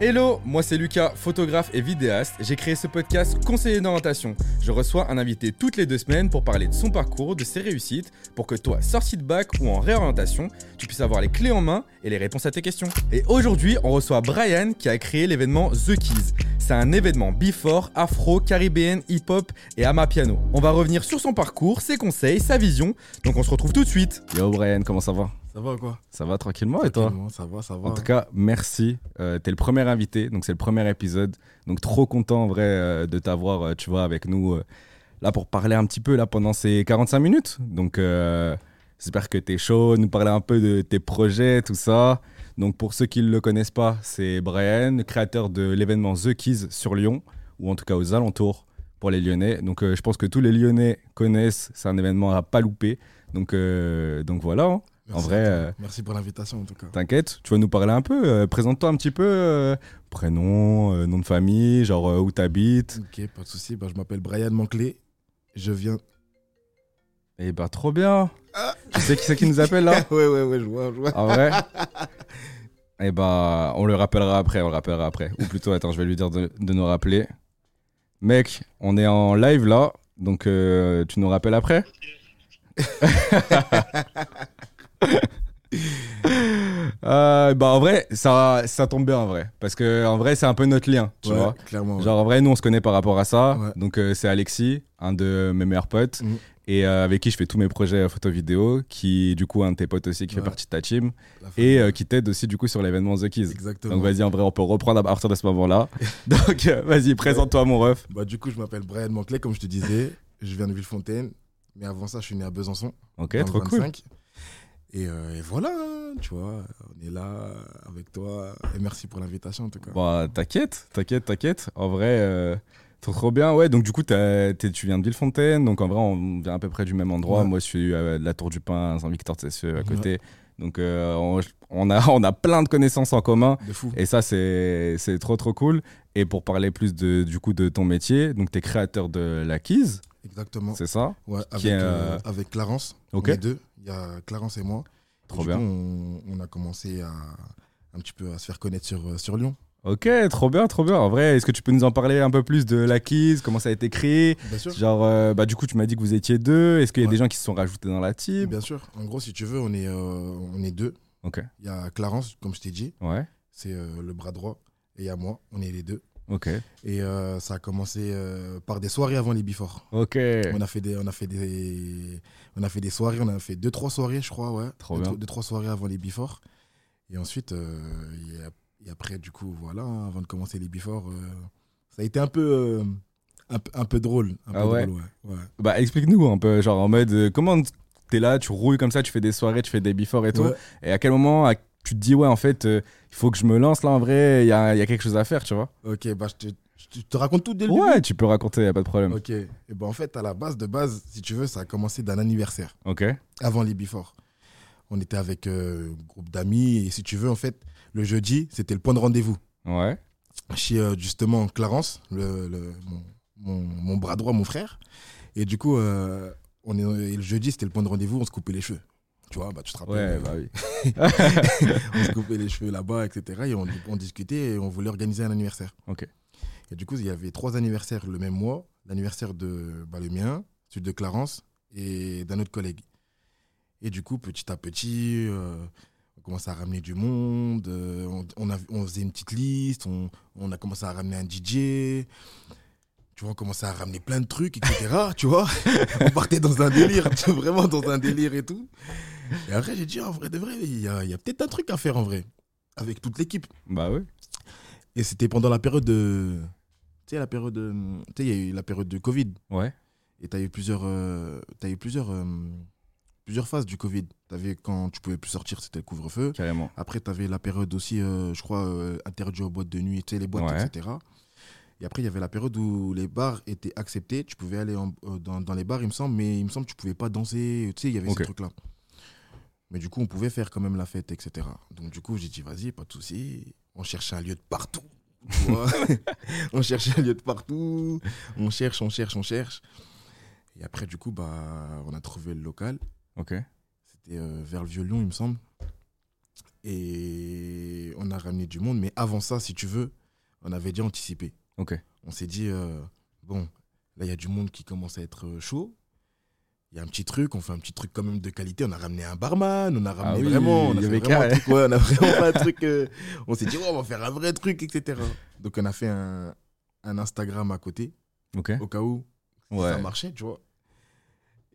Hello, moi c'est Lucas, photographe et vidéaste. J'ai créé ce podcast Conseiller d'orientation. Je reçois un invité toutes les deux semaines pour parler de son parcours, de ses réussites, pour que toi, sorti de bac ou en réorientation, tu puisses avoir les clés en main et les réponses à tes questions. Et aujourd'hui, on reçoit Brian qui a créé l'événement The Keys. C'est un événement before, afro, caribéenne, hip-hop et piano. On va revenir sur son parcours, ses conseils, sa vision. Donc on se retrouve tout de suite. Yo Brian, comment ça va? Ça va quoi? Ça va tranquillement et toi? Ça va, ça va. En tout cas, merci. Euh, T'es le premier invité, donc c'est le premier épisode. Donc trop content en vrai euh, de t'avoir, euh, tu vois, avec nous euh, là pour parler un petit peu là pendant ces 45 minutes. Donc j'espère que t'es chaud, nous parler un peu de tes projets, tout ça. Donc pour ceux qui ne le connaissent pas, c'est Brian, créateur de l'événement The Keys sur Lyon, ou en tout cas aux alentours pour les Lyonnais. Donc je pense que tous les Lyonnais connaissent, c'est un événement à pas louper. Donc, donc voilà. Hein. Merci en vrai. Euh, Merci pour l'invitation en tout cas. T'inquiète, tu vas nous parler un peu. Euh, présente-toi un petit peu. Euh, prénom, nom de famille, genre où t'habites. Ok, pas de souci. Bah, je m'appelle Brian Manclé. Je viens. Eh bah, trop bien. Ah. Tu sais qui c'est qui nous appelle là Ouais, ouais, ouais, je vois. Je vois. Ah ouais Eh bah, on le rappellera après. On le rappellera après. Ou plutôt, attends, je vais lui dire de, de nous rappeler. Mec, on est en live là. Donc, tu nous rappelles après euh, bah en vrai, ça, ça tombe bien en vrai. Parce que en vrai, c'est un peu notre lien, tu vois. Clairement. Genre en vrai, nous on se connaît par rapport à ça. Donc euh, c'est Alexis, un de mes meilleurs potes. Mhm. Et euh, avec qui je fais tous mes projets photo-vidéo, qui du coup un de tes potes aussi qui fait partie de ta team, et qui t'aide aussi du coup sur l'événement The Keys. Exactement. Donc vas-y, en vrai, on peut reprendre à partir de ce moment-là. Donc vas-y, présente-toi mon ref. Bah du coup, je m'appelle Brian Manclay, comme je te disais. Je viens de Villefontaine. Mais avant ça, je suis né à Besançon. Ok, trop cool. Euh, et, voilà, tu vois, on est là avec toi. Et merci pour l'invitation en tout cas. Bah, t'inquiète, t'inquiète, t'inquiète. En vrai, euh, trop, bien. Ouais, donc du coup, tu viens de Villefontaine. Donc en vrai, on vient à peu près du même endroit. Moi, je suis à la Tour du Pin, Saint-Victor, c'est à côté. Donc euh, on, a, on a plein de connaissances en commun. De fou. Et ça, c'est trop, trop cool. Et pour parler plus de, du coup de ton métier, donc tu es créateur de la Keys. Exactement. C'est ça Ouais, avec, euh, avec Clarence. Ok. Les deux. Il y a Clarence et moi. Trop bien. on, a commencé à un petit peu à se faire connaître sur, euh, sur Lyon. Ok, trop bien, trop bien. En vrai, est-ce que tu peux nous en parler un peu plus de la comment ça a été créé? Bien sûr. Genre, euh, bah, du coup, tu m'as dit que vous étiez deux. Est-ce qu'il y a des gens qui se sont rajoutés dans la team? Bien sûr. En gros, si tu veux, on est, on est deux. Ok. Il y a Clarence, comme je t'ai dit. Ouais. C'est le bras droit. Et il y a moi, on est les deux. Ok. Et euh, ça a commencé euh, par des soirées avant les before. Ok. On a fait des, on a fait des, on a fait des soirées. On a fait deux trois soirées, je crois, ouais. Trop deux, bien. Deux trois soirées avant les before. Et ensuite, euh, et, après, du coup, voilà, hein, avant de commencer les before, ça a été un peu, un, peu drôle. Un ah peu ouais. Drôle, ouais. Bah explique-nous un peu, genre en mode, comment t'es là, tu rouilles comme ça, tu fais des soirées, tu fais des before et tout. Et à quel moment, tu te dis, ouais, en fait, euh, il faut que je me lance là, en vrai, il y a, y a, quelque chose à faire, tu vois. Ok, bah je te, te raconte tout dès le début. Ouais, tu peux raconter, y a pas de problème. Ok, et bah en fait, à la base de base, si tu veux, ça a commencé d'un anniversaire. Ok. Avant les Before. On était avec euh, un groupe d'amis, et si tu veux, en fait, le jeudi, c'était le point de rendez-vous. Ouais. Chez euh, justement Clarence, le, mon, mon, bras droit, mon frère. Et du coup, on est, le jeudi, c'était le point de rendez-vous, on se coupait les cheveux. Tu vois, bah, tu te rappelles. Ouais, bah oui. on se coupait les cheveux là-bas, etc. Et on, discutait et on voulait organiser un anniversaire. Ok. Et du coup, il y avait trois anniversaires le même mois. L'anniversaire de bah, le mien, celui de Clarence et d'un autre collègue. Et du coup, petit à petit, euh, on commençait à ramener du monde. Euh, on, on, faisait une petite liste. On, on, a commencé à ramener un DJ tu vois, on commençait à ramener plein de trucs, etc. tu vois, on partait dans un délire, vraiment dans un délire et tout. Et après, j'ai dit, en vrai de vrai, il y a, a peut-être un truc à faire en vrai, avec toute l'équipe. Bah oui. Et c'était pendant la période de. Tu sais, la période de. Tu sais, il y a eu la période de Covid. Ouais. Et tu as eu plusieurs. Euh, as eu plusieurs. Euh, plusieurs phases du Covid. Tu avais quand tu pouvais plus sortir, c'était le couvre-feu. Carrément. Après, tu avais la période aussi, euh, je crois, interdit aux boîtes de nuit, tu sais, les boîtes, etc. Et après, il y avait la période où les bars étaient acceptés. Tu pouvais aller euh, dans, les bars, il me semble, mais il me semble que tu pouvais pas danser. Tu sais, il y avait ce truc là Mais du coup, on pouvait faire quand même la fête, etc. Donc, du coup, j'ai dit, vas-y, pas de souci. On cherchait un lieu de partout. on cherchait un lieu de partout. On cherche, on cherche, on cherche. Et après, du coup, bah, on a trouvé le local. Ok. C'était euh, vers le Vieux-Lyon, il me semble. Et on a ramené du monde. Mais avant ça, si tu veux, on avait déjà anticipé. Ok. On s'est dit, euh, bon, là, il y a du monde qui commence à être euh, chaud. Il y a un petit truc, on fait un petit truc quand même de qualité. On a ramené un barman, on a ramené Ah oui, vraiment. On a fait vraiment un truc, ouais, on a vraiment fait un truc. euh, on s'est dit, on va faire un vrai truc, etc. Donc, on a fait un, un Instagram à côté, Ok. au cas où Ouais. ça marchait, tu vois.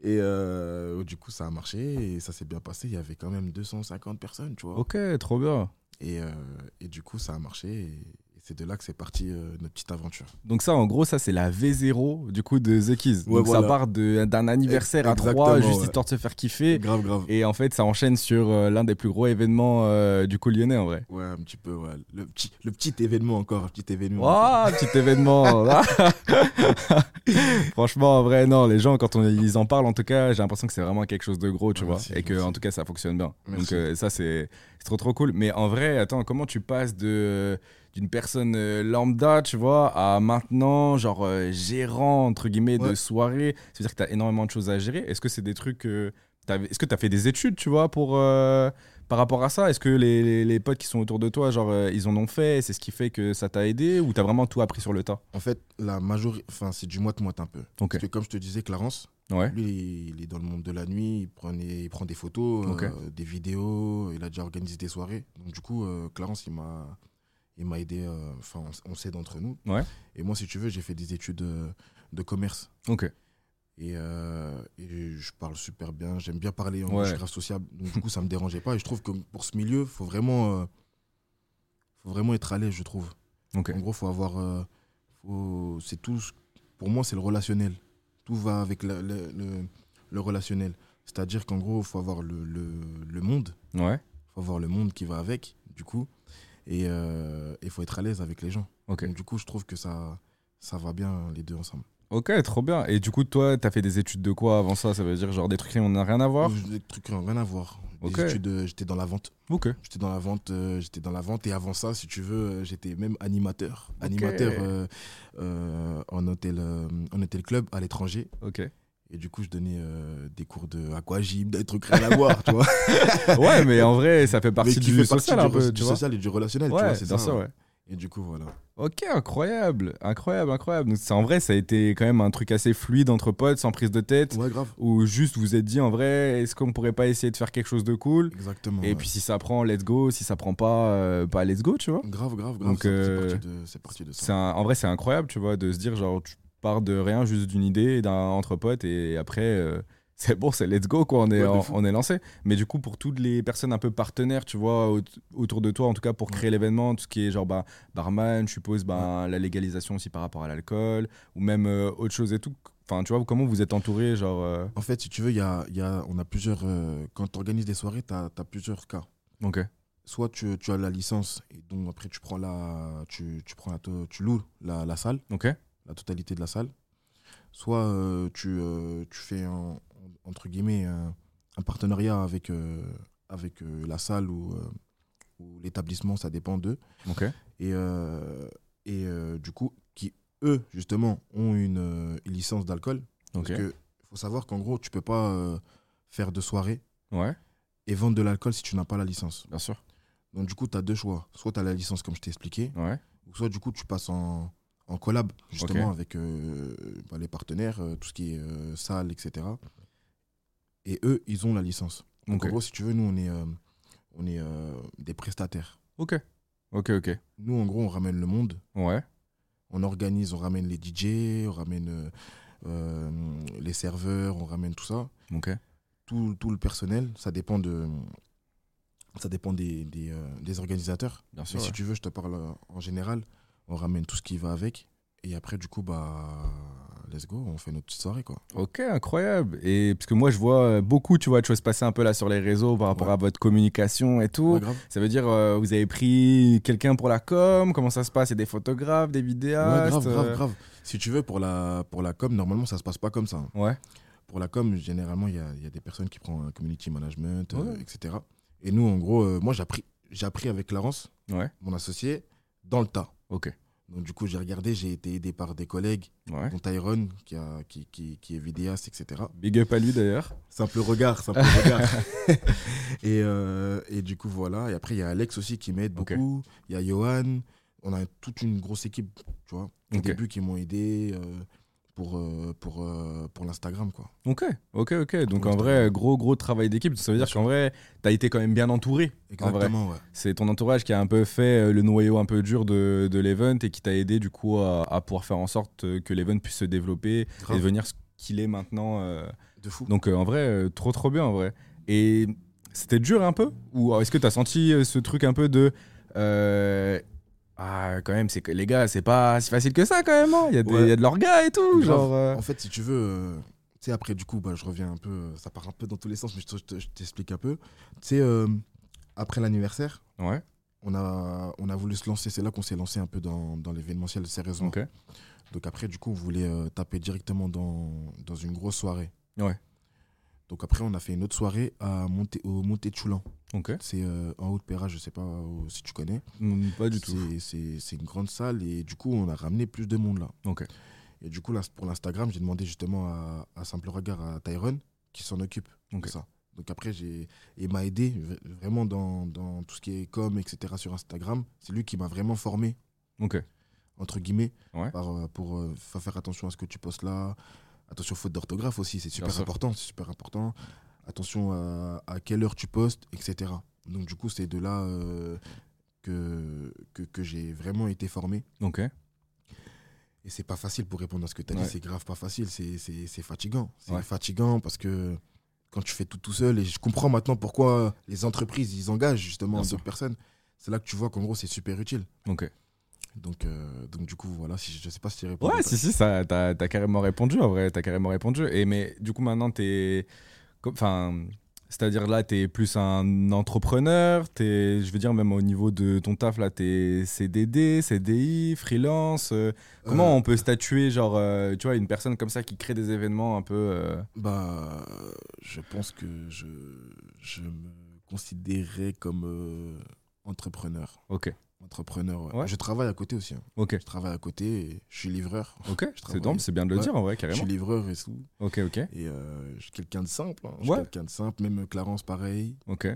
Et euh, du coup, ça a marché et ça s'est bien passé. Il y avait quand même 250 personnes, tu vois. Ok, trop bien. Et, euh, et du coup, ça a marché. Et c'est de là que c'est parti euh, notre petite aventure. Donc ça, en gros, ça c'est la V0 du coup de The Keys. Ouais, Donc ça part d'un anniversaire à trois, juste ouais. histoire de se faire kiffer. Grave, grave. Et en fait, ça enchaîne sur euh, l'un des plus gros événements euh, du coup lyonnais en vrai. Ouais, un petit peu, ouais. Le petit, le petit événement encore, un petit événement. Waouh, petit événement. Franchement, en vrai, non, les gens, quand on, ils en parlent, en tout cas, j'ai l'impression que c'est vraiment quelque chose de gros, tu vois. merci, et que, en tout cas, ça fonctionne bien. Merci. Donc, ça, c'est c'est trop, trop cool. Mais en vrai, attends, comment tu passes de d'une personne euh, lambda, tu vois, à maintenant, genre, euh, gérant, entre guillemets, de soirée C'est-à-dire que tu as énormément de choses à gérer. Est-ce que c'est des trucs. euh, Est-ce que tu as fait des études, tu vois, pour. euh, par rapport à ça, est-ce que les, les- les potes qui sont autour de toi, genre, ils en ont fait, c'est ce qui fait que ça t'a aidé ou t'as vraiment tout appris sur le tas? En fait, la majorité, enfin, c'est du moite-moite un peu. Parce que comme je te disais, Clarence, Ouais. lui, il est dans le monde de la nuit, il, prenait, il prend des photos, des vidéos, il a déjà organisé des soirées. Donc du coup, Clarence, il m'a, il m'a aidé, euh, enfin, on, on s'aide entre nous. Ouais. Et moi, si tu veux, j'ai fait des études de commerce. Ok. Et, euh, et je parle super bien, j'aime bien parler, en Ouais. je suis grave sociable. Donc du coup, ça me dérangeait pas. Et je trouve que pour ce milieu, faut vraiment, euh, faut vraiment être à l'aise, je trouve. En gros, faut avoir, euh, c'est tout. Pour moi, c'est le relationnel. Tout va avec le, le, le- le relationnel. C'est-à-dire qu'en gros, il faut avoir le, le, le monde. Ouais. faut avoir le monde qui va avec, du coup. Et il faut être à l'aise avec les gens. Ok. Donc, du coup, je trouve que ça, ça va bien les deux ensemble. Ok, trop bien. Et du coup, toi, t'as fait des études de quoi avant ça? Ça veut dire genre des trucs qui n'ont rien à voir? Des trucs qui n'ont rien à voir. Études, euh, j'étais dans la vente. Ok. J'étais dans la vente, euh, j'étais dans la vente et avant ça, si tu veux, euh, j'étais même animateur, animateur euh, euh, en hôtel, euh, en hôtel club à l'étranger. Ok. Et du coup, je donnais euh, des cours de aquagym, des trucs rien à voir, tu vois. Ouais, mais en vrai, ça fait partie du fait social du, un peu, re- tu du vois. social et du relationnel, tu Ouais, vois, c'est ça. sûr, ouais. Et du coup, voilà. Ok, incroyable, incroyable, incroyable. Donc, en vrai, ça a été quand même un truc assez fluide entre potes, sans prise de tête, Ouais, grave. ou juste vous êtes dit en vrai, est-ce qu'on pourrait pas essayer de faire quelque chose de cool? Exactement. Et ouais. puis si ça prend, let's go. Si ça prend pas, euh, pas let's go, tu vois. Grave, grave, grave. Donc, c'est- euh, parti de- parti ça. un- en vrai, c'est incroyable, tu vois, de se dire genre tu pars de rien, juste d'une idée, d'un entre potes, et après euh, c'est bon, c'est let's go quoi, on est Ouais, on est lancé. Mais du coup, pour toutes les personnes un peu partenaires, tu vois, au- autour de toi, en tout cas pour créer l'événement, tout ce qui est genre bah, barman, je suppose, bah, la légalisation aussi par rapport à l'alcool, ou même euh, autre chose et tout. Enfin, tu vois, comment vous êtes entouré, genre. euh, En fait, si tu veux, y a, y a, on a plusieurs. quand tu organises des soirées, tu as, plusieurs cas. Ok. Soit tu, tu as la licence et donc après tu prends la, tu, tu prends la, tu loues la, la salle, Ok. La totalité de la salle. Soit euh, tu, euh, tu fais un- entre guillemets un, un partenariat avec, euh, avec la salle ou, ou l'établissement, ça dépend d'eux. Ok. Et, et du coup, qui eux justement ont une, une licence d'alcool. Ok. Parce que faut savoir qu'en gros, tu peux pas faire de soirée Ouais, et vendre de l'alcool si tu n'as pas la licence. bien sûr. Donc du coup, tu as deux choix. Soit tu as la licence comme je t'ai expliqué, Ouais. ou soit du coup tu passes en, en collab justement avec euh, bah, les partenaires, euh, tout ce qui est euh, salle, etc. Et eux, ils ont la licence. Donc en gros, si tu veux, nous, on est, euh, on est des prestataires. Ok. Ok, ok. Nous, en gros, on ramène le monde. Ouais. On organise, on ramène les DJ, on ramène les serveurs, on ramène tout ça. Ok. Tout, tout le personnel, ça dépend de... Ça dépend des, des, euh, des organisateurs. Bien sûr. Mais si tu veux, je te parle en général. On ramène tout ce qui va avec. Et après, du coup, bah, let's go, on fait notre petite soirée, quoi. Ok, incroyable. Et parce que moi, je vois euh, beaucoup, tu vois, de choses passer un peu là sur les réseaux par rapport Ouais. à votre communication et tout. Ouais. Ça veut dire, euh, vous avez pris quelqu'un pour la com Comment ça se passe? C'est des photographes, des vidéastes grave, grave, euh, grave. Si tu veux, pour la, pour la com, normalement, ça se passe pas comme ça. hein. Ouais. Pour la com, généralement, il y a, y a des personnes qui prennent un community management, euh, etc. Et nous, en gros, moi, j'ai appris, j'ai appris avec Clarence, mon associé, dans le tas. Ok. Donc, du coup, j'ai regardé, j'ai été aidé par des collègues, Ouais. dont Tyrone, qui, a, qui, qui, qui est vidéaste, etc. Big up à lui d'ailleurs. Simple regard, simple regard. et, euh, et du coup, voilà. Et après, il y a Alex aussi qui m'aide beaucoup. Il y a Johan. On a toute une grosse équipe, tu vois, au début qui m'ont aidé euh, pour, euh, pour, euh, pour l'Instagram, quoi. Ok, ok, ok. Donc en vrai, gros, gros travail d'équipe. Ça veut dire qu'en vrai, t'as été quand même bien entouré. En vrai. Exactement, ouais. C'est ton entourage qui a un peu fait euh, le noyau un peu dur de, de l'event et qui t'a aidé du coup à, à pouvoir faire en sorte que l'event puisse se développer et devenir ce qu'il est maintenant. euh. De fou. Donc euh, en vrai, euh, trop trop bien en vrai. Et c'était dur un peu? Ou est-ce que t'as senti euh, ce truc un peu de... ah, quand même, c'est que les gars, c'est pas si facile que ça quand même. hein. Il y, Ouais. y a de l'orga et tout. Genre, euh, En fait, si tu veux, euh, tu sais, après, du coup, bah, je reviens un peu, euh, ça part un peu dans tous les sens, mais je te- je te- je t'explique un peu. Tu sais, euh, après l'anniversaire, Ouais, on a, on a voulu se lancer, c'est là qu'on s'est lancé un peu dans, dans l'événementiel, sérieusement. ok. Donc après, du coup, on voulait euh, taper directement dans, dans une grosse soirée. Ouais. Donc après, on a fait une autre soirée à Monté, au Monté Choulan. C'est euh, en haut de Péra, je sais pas euh, si tu connais. Mm, Pas du tout. C'est- une grande salle et du coup, on a ramené plus de monde là. Ok. Et du coup, là, pour l'Instagram, j'ai demandé justement à, à Simple Regard, à Tyrone, qui s'en occupe Ok. de ça. Donc après, il m'a aidé vraiment dans, dans tout ce qui est com, etc. sur Instagram. C'est lui qui m'a vraiment formé, entre guillemets, Ouais. par, euh, pour euh, fa- faire attention à ce que tu postes là. Attention faute d'orthographe aussi, c'est super important. C'est super important. Attention à, à quelle heure tu postes, etc. Donc du coup, c'est de là euh, que, que, que j'ai vraiment été formé. Ok. Et c'est pas facile pour répondre à ce que tu as Ouais. dit, c'est grave pas facile, c'est- fatigant. C'est Ouais. fatigant parce que quand tu fais tout tout seul, et je comprends maintenant pourquoi les entreprises, ils engagent justement Bien sûr. personnes, c'est là que tu vois qu'en gros, c'est super utile. Ok. Donc, euh, donc du coup, voilà, si, je sais pas si tu réponds. Ouais, si, si, ça, t'as, t'as carrément répondu, en vrai, t'as carrément répondu. Et mais du coup, maintenant, t'es. Enfin. C'est-à-dire là, t'es plus un entrepreneur, t'es, je veux dire, même au niveau de ton taf, là, t'es CDD, CDI, freelance. euh, comment Euh, on peut statuer, genre, tu vois, une personne comme ça qui crée des événements un peu. Bah, je pense que je, je me considérais comme entrepreneur. Ok, Entrepreneur, ouais. Ouais. Je travaille à côté aussi. hein. ok, Je travaille à côté et je suis livreur. ok. Je C'est donc, c'est bien de le Ouais. dire, en vrai, Je carrément. suis livreur et tout. Ok, ok, Et euh, je suis quelqu'un de simple. hein. Je suis quelqu'un de simple. Même Clarence, pareil. ok.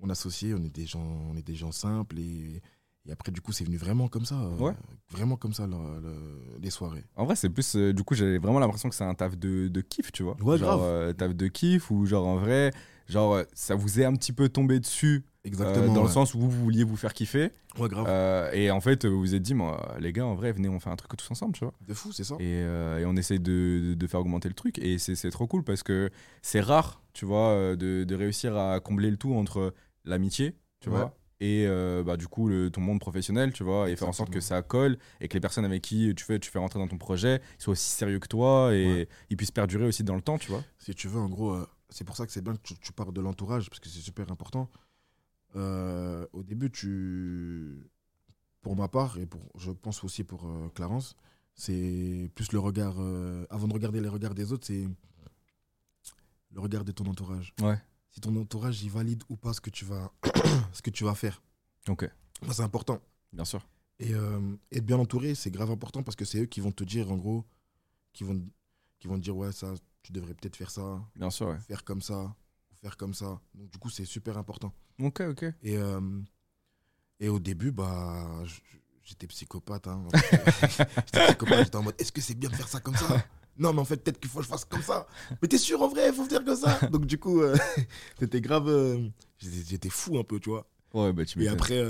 On associé, on est des gens, on est des gens simples. Et, et après, du coup, c'est venu vraiment comme ça. euh. Vraiment comme ça, le- le- les soirées. En vrai, c'est plus. euh, du coup, j'ai vraiment l'impression que c'est un taf de, de kiff, tu vois. Ouais, genre, grave. euh, taf de kiff, ou genre, en vrai, genre, ça vous est un petit peu tombé dessus, euh, Exactement. dans le sens où vous vouliez vous faire kiffer. Ouais, grave. euh, et en fait, vous vous êtes dit, moi, les gars, en vrai, venez, on fait un truc tous ensemble, tu vois. de fou, c'est ça. Et, euh, et on essaye de, de faire augmenter le truc. Et c'est trop cool parce que c'est rare, tu vois, euh, de, de réussir à combler le tout entre l'amitié, tu Ouais. vois, et euh, bah, du coup le, ton monde professionnel, tu vois, et faire en sorte que ça colle et que les personnes avec qui tu fais, tu fais rentrer dans ton projet soient aussi sérieux que toi et Ouais. ils puissent perdurer aussi dans le temps, tu vois. Si tu veux, en gros, euh, c'est pour ça que c'est bien que tu, tu parles de l'entourage, parce que c'est super important. Euh, au début, tu. Pour ma part, et pour, je pense aussi pour euh, Clarence, c'est plus le regard. euh, avant de regarder les regards des autres, c'est le regard de ton entourage. Ouais. Si ton entourage il valide ou pas ce que tu vas, ce que tu vas faire. Ok, C'est important. bien sûr. Et être bien entouré, c'est grave important parce que c'est eux qui vont te dire, en gros, qui vont, qui vont te dire, ouais, ça, tu devrais peut-être faire ça, Bien sûr, ouais. faire comme ça, faire comme ça. Donc, du coup, c'est super important. Ok, ok. Et, euh, et au début, bah, j'étais psychopathe. hein. j'étais psychopathe, j'étais en mode, est-ce que c'est bien de faire ça comme ça? Non, mais en fait, peut-être qu'il faut que je fasse comme ça. Mais t'es sûr, en vrai, il faut faire comme ça? Donc, du coup, euh, c'était grave. euh, j'étais fou un peu, tu vois. Ouais, bah tu Et après,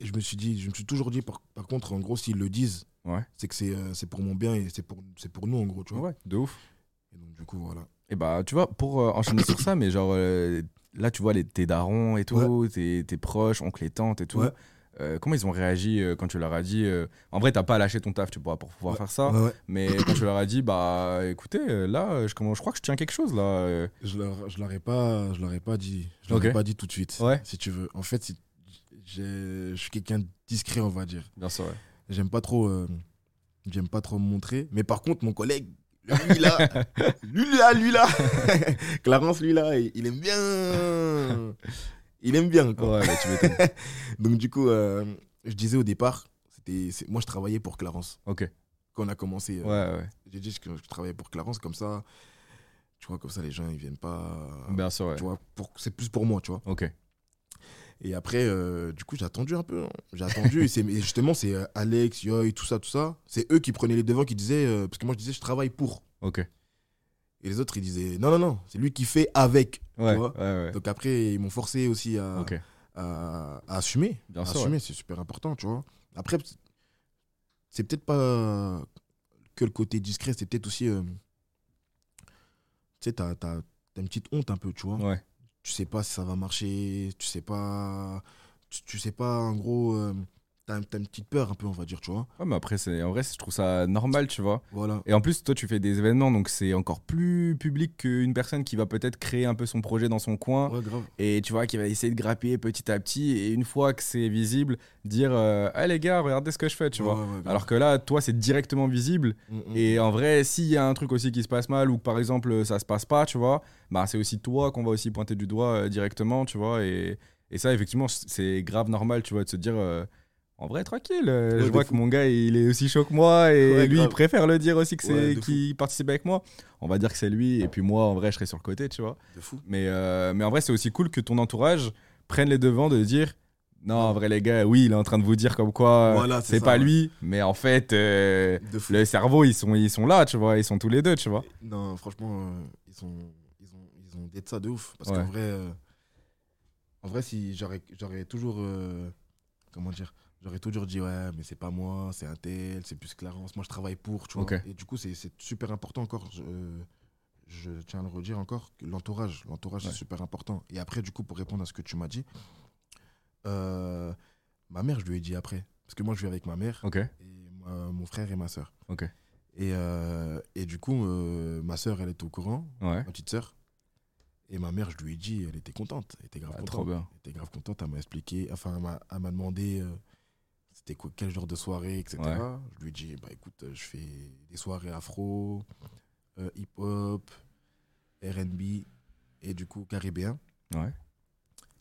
je me suis dit, je me suis toujours dit, par, par contre, en gros, s'ils le disent, Ouais. c'est que c'est pour mon bien et c'est pour, pour nous, en gros, tu vois. Ouais, de ouf. Et donc, du coup, voilà. Et bah, tu vois, pour euh, enchaîner sur ça, mais genre, euh, là, tu vois, les, tes darons et tout, tes, tes proches, oncles et tantes et tout, Ouais. euh, comment ils ont réagi quand tu leur as dit. En vrai, t'as pas lâché ton taf, tu pourras pour pouvoir Ouais. faire ça, mais quand tu leur as dit, bah, écoutez, là, je, je crois que je tiens quelque chose, là. Je leur, je leur ai pas, je leur ai pas dit. Je leur ai pas dit tout de suite. Si tu veux. En fait, si- je suis quelqu'un de discret, on va dire. Bien sûr, ouais. J'aime pas trop, j'aime pas trop me montrer. Mais par contre, mon collègue, lui là, lui là, lui là, Clarence, lui là, il, aime bien. Il aime bien, quoi. Ouais, tu. Donc, du coup, euh, je disais au départ, c'était. Moi, je travaillais pour Clarence. Ok. Quand on a commencé, euh, Ouais, ouais. j'ai dit que je travaillais pour Clarence, comme ça, tu vois, comme ça, les gens, ils viennent pas. Bien sûr, ouais. Tu vois, pour... c'est plus pour moi, tu vois. Ok. Et après, euh, du coup, j'ai attendu un peu. hein. J'ai attendu. et, et justement, c'est euh, Alex, Yoy, tout ça, tout ça. C'est eux qui prenaient les devants, qui disaient. euh, parce que moi, je disais, je travaille pour. Ok. Et les autres, ils disaient, non, non, non, c'est lui qui fait avec. Ouais, vois ouais, ouais. Donc après, ils m'ont forcé aussi à, à, à assumer. Bien à sûr. assumer, c'est super important, tu vois. Après, c'est peut-être pas que le côté discret, c'est peut-être aussi. tu sais, t'as une petite honte un peu, tu vois. Ouais. Tu sais pas si ça va marcher, tu sais pas. Tu, sais pas, en gros. euh, t'as t'as une petite peur un peu, on va dire, tu vois. Ouais, mais après, c'est- en vrai, je trouve ça normal, tu vois. Voilà. Et en plus, toi, tu fais des événements, donc c'est encore plus public qu'une personne qui va peut-être créer un peu son projet dans son coin. Ouais, grave. Et tu vois, qui va essayer de grappiller petit à petit. Et une fois que c'est visible, dire euh, Ah les gars, regardez ce que je fais, tu Ouais, vois. ouais. Alors que là, toi, c'est directement visible. Et en vrai, s'il y a un truc aussi qui se passe mal ou que par exemple ça se passe pas, tu vois, bah c'est aussi toi qu'on va aussi pointer du doigt euh, directement, tu vois. Et, et ça, effectivement, c'est grave normal, tu vois, de se dire. euh, en vrai, tranquille. euh, Ouais, je de vois fou. que mon gars, il est aussi chaud que moi et Ouais, lui, il préfère le dire aussi que c'est de qui participe avec moi. On va dire que c'est lui et puis moi, en vrai, je serai sur le côté, tu vois. De fou. Mais, euh, mais en vrai, c'est aussi cool que ton entourage prenne les devants de dire non, en vrai, les gars, oui, il est en train de vous dire comme quoi Voilà, c'est pas lui, mais en fait, euh, De le cerveau, ils sont, ils sont là, tu vois, ils sont tous les deux, tu vois. Non, franchement, euh, ils, sont, ils, ont, ils ont d'être ça de ouf. Parce qu'en vrai, en vrai, si j'aurais j'aurais toujours. comment dire J'aurais toujours dit, ouais, mais c'est pas moi, c'est un tel, c'est plus Clarence. Moi, je travaille pour, tu vois. Et du coup, c'est super important encore. Je, je tiens à le redire encore, l'entourage. L'entourage, Ouais. c'est super important. Et après, du coup, pour répondre à ce que tu m'as dit, euh, ma mère, je lui ai dit après. Parce que moi, je vis avec ma mère, et ma- mon frère et ma soeur. Et, euh, et du coup, euh, ma soeur, elle était au courant, Ouais, ma petite sœur. Et ma mère, je lui ai dit, elle était contente. Elle était grave Ah, contente. trop bien. Elle était grave contente. Elle m'a expliqué, enfin, elle m'a- elle m'a demandé c'était quoi, quel genre de soirée, etc. Ouais. Je lui ai dit, bah écoute, euh, je fais des soirées afro, euh, hip-hop, RB et du coup caribéen. Ouais.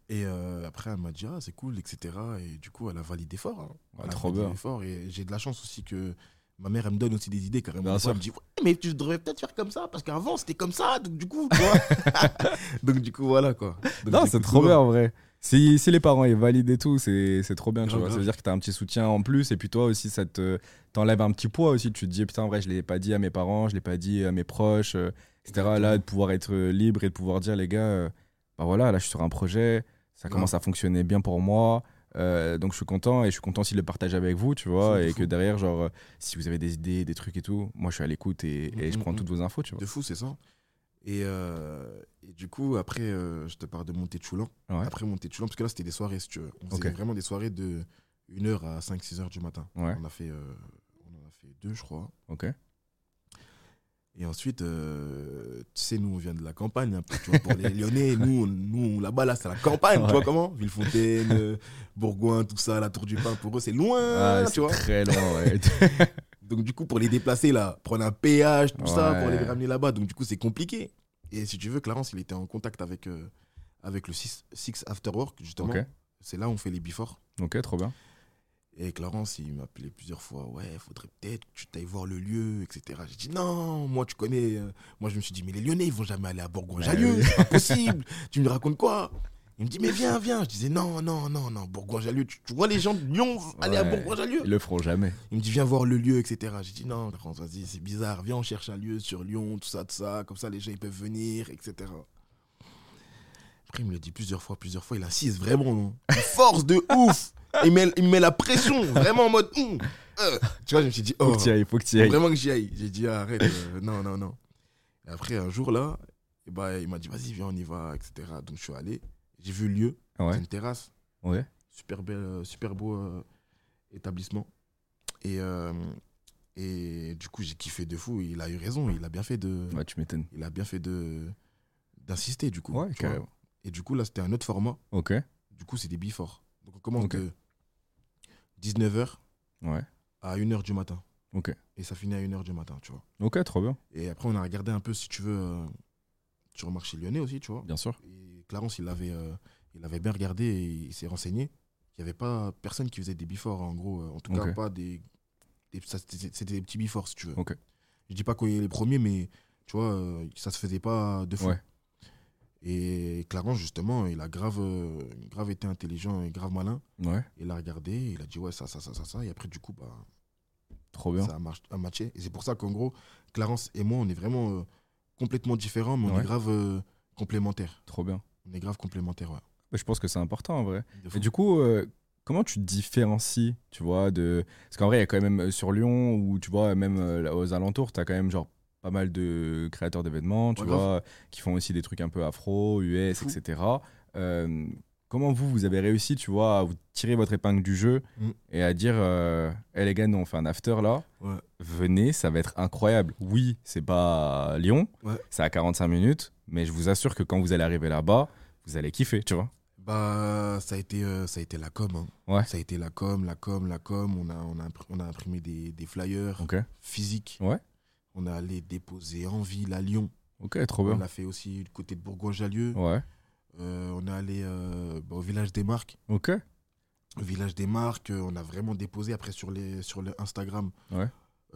Et euh, après, elle m'a dit, ah, c'est cool, etc. Et du coup, elle a validé fort. hein. Ah, Elle a trop validé bien. fort. Et j'ai de la chance aussi que ma mère, elle me donne aussi des idées carrément. Bien. Elle me dit, ouais, mais tu devrais peut-être faire comme ça, parce qu'avant, c'était comme ça. Donc, du coup, tu donc, du coup, voilà, quoi. Donc, Non, c'est trop bien en vrai. Si, si les parents ils valident et tout, c'est c'est trop bien, tu Grave, vois. Ça veut dire que t'as un petit soutien en plus et puis toi aussi, ça te t'enlève un petit poids aussi. Tu te dis, putain, en vrai, je l'ai pas dit à mes parents, je l'ai pas dit à mes proches, euh, etc. Là, de pouvoir être libre et de pouvoir dire, les gars, euh, bah voilà, là, je suis sur un projet, ça commence à fonctionner bien pour moi. Euh, donc je suis content et je suis content de le partager avec vous, tu vois, et fou. que derrière, genre, euh, si vous avez des idées, des trucs et tout, moi je suis à l'écoute et, et je Mhm, prends mhm. toutes vos infos, tu vois. De fou, c'est ça. Et, euh, et du coup, après, euh, je te parle de Montéchoulan. Ouais. Après Montéchoulan, parce que là, c'était des soirées, si tu veux. On faisait Ok. vraiment des soirées de 1h à 5-6 heures du matin. Ouais. On, a fait, on en a fait deux, je crois. Ok. Et ensuite, euh, tu sais, nous, on vient de la campagne, peu, tu vois, pour les Lyonnais, nous, nous là-bas, là, c'est la campagne, tu vois comment? Villefontaine, euh, Bourgoin, tout ça, la Tour du Pin, pour eux, c'est loin, Ah, tu vois. très loin, ouais. Donc, du coup, pour les déplacer, là, prendre un péage, tout ça, pour les ramener là-bas, donc, du coup, c'est compliqué. Et si tu veux, Clarence, il était en contact avec, euh, avec le Six, Six After Work, justement. C'est là où on fait les before. ok, trop bien. Et Clarence, il m'a appelé plusieurs fois. Ouais, faudrait peut-être que tu t'ailles voir le lieu, etc. J'ai dit non, moi, tu connais. euh, Moi, je me suis dit, mais les Lyonnais, ils vont jamais aller à Bourgoin-Jallieu. Oui. C'est pas possible. tu me racontes quoi? Il me dit, mais viens, viens. Je disais, non, non, non, non, Bourgoin-Jallieu. Tu, tu vois les gens de Lyon aller à. Bourgoin-Jallieu Ils le feront jamais. Il me dit, viens voir le lieu, etc. J'ai dit, non, Clarence, vas-y, c'est bizarre. Viens, on cherche un lieu sur Lyon, tout ça, tout ça. Comme ça, les gens, ils peuvent venir, etc. Après, il me l'a dit plusieurs fois, plusieurs fois. Il insiste vraiment. force de ouf. Il met, il met la pression, vraiment en mode. hum, euh. Tu vois, je me suis dit, Faut oh, que tu ailles, faut que tu ailles. vraiment que j'y aille. J'ai dit, arrête, euh, non, non, non. Et après, un jour là, et bah, il m'a dit, vas-y, viens, on y va, etc. Donc, je suis allé. J'ai vu le lieu. C'est une terrasse. ouais. Super, belle, euh, super beau euh, établissement. Et, et du coup, j'ai kiffé de fou. Il a eu raison. Il a bien fait de. Ouais, tu m'étonnes. Il a bien fait de d'insister du coup. Ouais, carrément. Et du coup, là, c'était un autre format. Ok, Du coup, c'est des before. Donc, on commence de 19h ouais. à 1h du matin. Ok. Et ça finit à 1h du matin, tu vois. Ok, trop bien, Et après, on a regardé un peu, si tu veux, euh, sur le marché lyonnais aussi, tu vois. bien sûr. Et Clarence, il avait, euh, il avait bien regardé et il s'est renseigné il n'y avait pas personne qui faisait des before, en gros. euh, En tout cas, pas des. C'était des petits before, si tu veux. Ok. Je dis pas qu'on est les premiers, mais tu vois, euh, ça se faisait pas de fou. Ouais. Et Clarence, justement, il a grave, euh, grave été intelligent et grave malin. Ouais, Il a regardé, il a dit ouais, ça, ça, ça, ça, ça. Et après, du coup, bah, trop bien. ça a, march- a matché. Et c'est pour ça qu'en gros, Clarence et moi, on est vraiment euh, complètement différents, mais on Ouais. est grave euh, complémentaires. Trop bien. On est grave complémentaires, ouais. Je pense que c'est important en vrai. De fou. Et du coup, euh, comment tu te différencies, tu vois, de... Parce qu'en vrai, il y a quand même euh, sur Lyon, ou tu vois, même euh, là, aux alentours, tu as quand même genre pas mal de créateurs d'événements, tu Ouais, vois, qui font aussi des trucs un peu afro, US, Fou. etc. Euh, comment vous, vous avez réussi, tu vois, à vous tirer votre épingle du jeu Mm. et à dire, euh, hey, les gars, nous on fait un after là, Ouais. venez, ça va être incroyable. Oui, c'est pas Lyon, Ouais. c'est à 45 minutes, mais je vous assure que quand vous allez arriver là-bas, vous allez kiffer, tu vois. Bah, ça a été, euh, ça a été la com. hein. Ouais. Ça a été la com, la com, la com. On a, on a, impr- on a imprimé des, des flyers Ok, physiques. Ouais. On est allé déposer en ville à Lyon. ok, trop On bien. l'a fait aussi du côté de Bourgoin-Jallieu. Ouais, Euh, on est allé euh, bah, au village des marques. ok, Au village des marques, euh, on a vraiment déposé après sur, les, sur le Instagram. Ouais.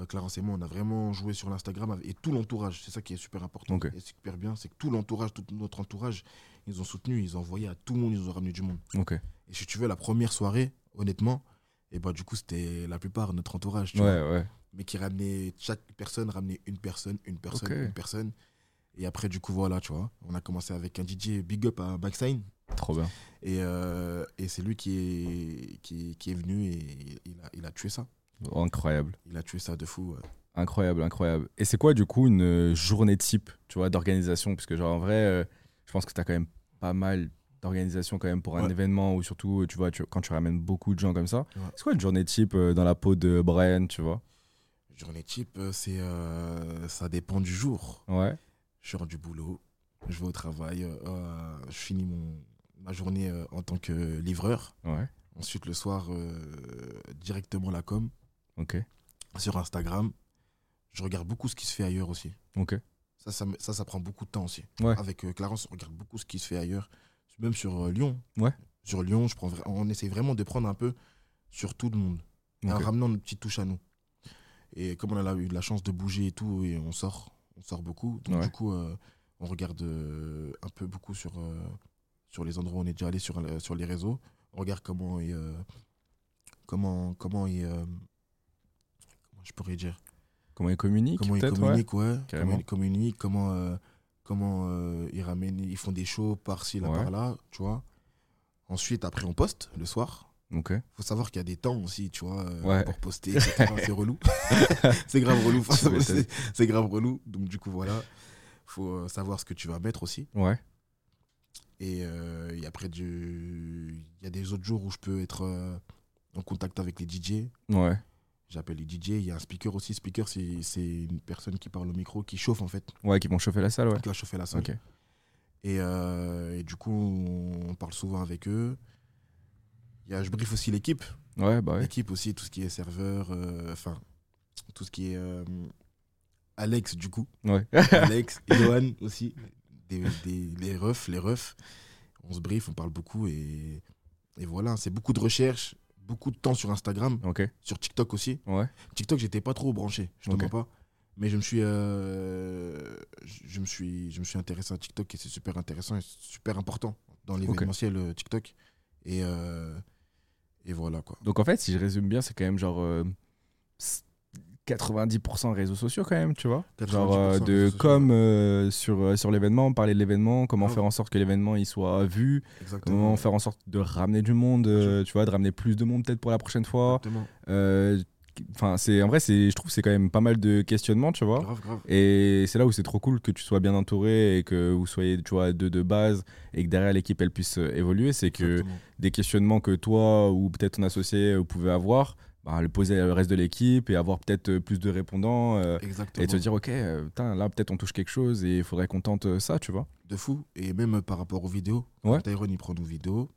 Clarence et moi, on a vraiment joué sur l'Instagram et tout l'entourage. C'est ça qui est super important Ok. et super bien. C'est que tout l'entourage, tout notre entourage, ils ont soutenu, ils ont envoyé à tout le monde, ils ont ramené du monde. ok. Et si tu veux, la première soirée, honnêtement, et bah, du coup, c'était la plupart de notre entourage. Tu Ouais, vois, ouais. Mais qui ramenait, chaque personne ramenait une personne, une personne, une personne. Et après, du coup, voilà, tu vois, on a commencé avec un DJ Big Up à Backsign. Trop bien. Et, euh, et c'est lui qui est, qui, qui est venu et il a, il a tué ça. Incroyable. Il a tué ça de fou. ouais. Incroyable, incroyable. Et c'est quoi, du coup, une euh, journée type, tu vois, d'organisation? Parce que, genre, en vrai, euh, je pense que tu as quand même pas mal d'organisation quand même pour un Ouais. événement ou surtout, tu vois, tu- quand tu ramènes beaucoup de gens comme ça. Ouais. C'est quoi une journée type euh, dans la peau de Brian, tu vois? Journée type, euh, c'est, euh, ça dépend du jour. Ouais, Je rentre du boulot, je vais au travail, euh, je finis mon, ma journée euh, en tant que livreur. ouais, Ensuite, le soir, directement la com ok, sur Instagram. Je regarde beaucoup ce qui se fait ailleurs aussi. ok. Ça, ça, ça, ça prend beaucoup de temps aussi. Ouais. Avec Clarence, on regarde beaucoup ce qui se fait ailleurs. Même sur Lyon. Ouais. Sur Lyon, je prends, on essaie vraiment de prendre un peu sur tout le monde. En ramenant notre petite touche à nous. Et comme on a eu la chance de bouger et tout, et on sort, on sort beaucoup. Donc Ouais. du coup, euh, on regarde euh, un peu beaucoup sur, euh, sur les endroits où on est déjà allé sur, sur les réseaux. On regarde comment il, euh, comment, comment il, comment je pourrais dire, Comment il communique comment ils ouais communiquent, ouais. Comment ils communiquent, comment, comment ils ramènent, ils font des shows par-ci, là, Ouais. par-là, tu vois. Ensuite, après, on poste le soir. Ok, Faut savoir qu'il y a des temps aussi, tu vois, euh, Ouais. pour poster, c'est relou. c'est grave relou. C'est grave relou. Donc, du coup, voilà. Faut euh, savoir ce que tu vas mettre aussi. ouais, Et, euh, et après, du- il y a des autres jours où je peux être euh, en contact avec les DJ. ouais, J'appelle les DJ. Il y a un speaker aussi. Speaker, c'est c'est une personne qui parle au micro, qui chauffe en fait, ouais, qui vont chauffer la salle, ouais. qui va chauffer la salle. Ok, Et, euh, et du coup, on parle souvent avec eux. Y a, je brief aussi l'équipe. ouais, bah ouais. L'équipe aussi, tout ce qui est serveur, euh, enfin, tout ce qui est euh, Alex, du coup. Ouais, Alex, Johan aussi. Des, des- les refs, les refs. On se brief, on parle beaucoup et, et voilà, c'est beaucoup de recherches, beaucoup de temps sur Instagram, sur TikTok aussi. ouais, TikTok, j'étais pas trop branché, je te Ok. mens pas. Mais je me suis, euh, je me suis, je me suis intéressé à TikTok et c'est super intéressant et super important dans l'événementiel euh, TikTok. Et, euh, et voilà quoi. Donc en fait, si je résume bien, c'est quand même genre euh, 90% réseaux sociaux quand même, tu vois. Genre euh, 90% de réseaux sociaux, com euh, sur, euh, sur l'événement, parler de l'événement, comment Grave. faire en sorte que l'événement il soit vu, Exactement. comment faire en sorte de ramener du monde, euh, tu vois, de ramener plus de monde peut-être pour la prochaine fois. Exactement. Enfin, c'est en vrai, c'est je trouve que c'est quand même pas mal de questionnements, tu vois. Grave, grave. Et c'est là où c'est trop cool que tu sois bien entouré et que vous soyez, tu vois, deux de base et que derrière l'équipe elle puisse euh, évoluer. C'est que Exactement. des questionnements que toi ou peut-être ton associé euh, pouvait avoir, bah, le poser au reste de l'équipe et avoir peut-être euh, plus de répondants euh, et te dire ok, putain, là peut-être on touche quelque chose et il faudrait qu'on tente ça, tu vois. De fou. Et même par rapport aux vidéos. Ouais. Tyrone, il prend nos vidéos.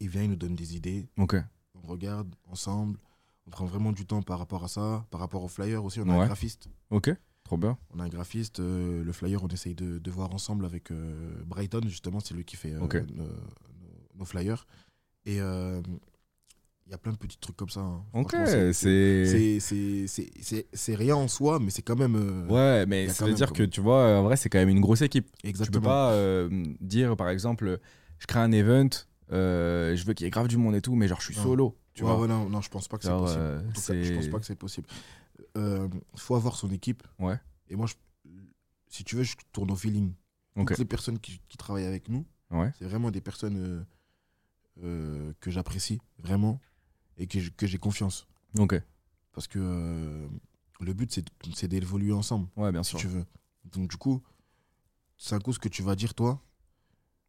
Il vient, il nous donne des idées. Ok, On regarde ensemble. On prend vraiment du temps par rapport à ça. Par rapport au flyer aussi, on a Ouais. un graphiste. ok, trop bien. On a un graphiste. euh, le flyer, on essaye de, de voir ensemble avec euh, Brighton, justement. C'est lui qui fait euh, Ok. nos, flyers. Et il y a plein de petits trucs comme ça. hein. Ok, c'est- rien en soi, mais c'est quand même. euh, Ouais, mais ça veut dire comme- que tu vois, en vrai, c'est quand même une grosse équipe. Tu peux Exactement. pas euh, dire, par exemple, je crée un event, euh, je veux qu'il y ait grave du monde et tout, mais genre je suis Non. solo. Tu vois, non, non, je pense pas que c'est Genre, possible. euh, En tout cas, je pense pas que c'est possible. Il faut avoir son équipe. Ouais. Et moi, je- si tu veux, je tourne au feeling. Toutes les personnes qui, qui travaillent avec nous, Ouais. c'est vraiment des personnes euh, euh, que j'apprécie vraiment et que, que j'ai confiance. Ok. Parce que euh, le but, c'est c'est d'évoluer ensemble, Ouais, bien si sûr. tu veux. Donc, du coup, c'est un coup ce que tu vas dire, toi,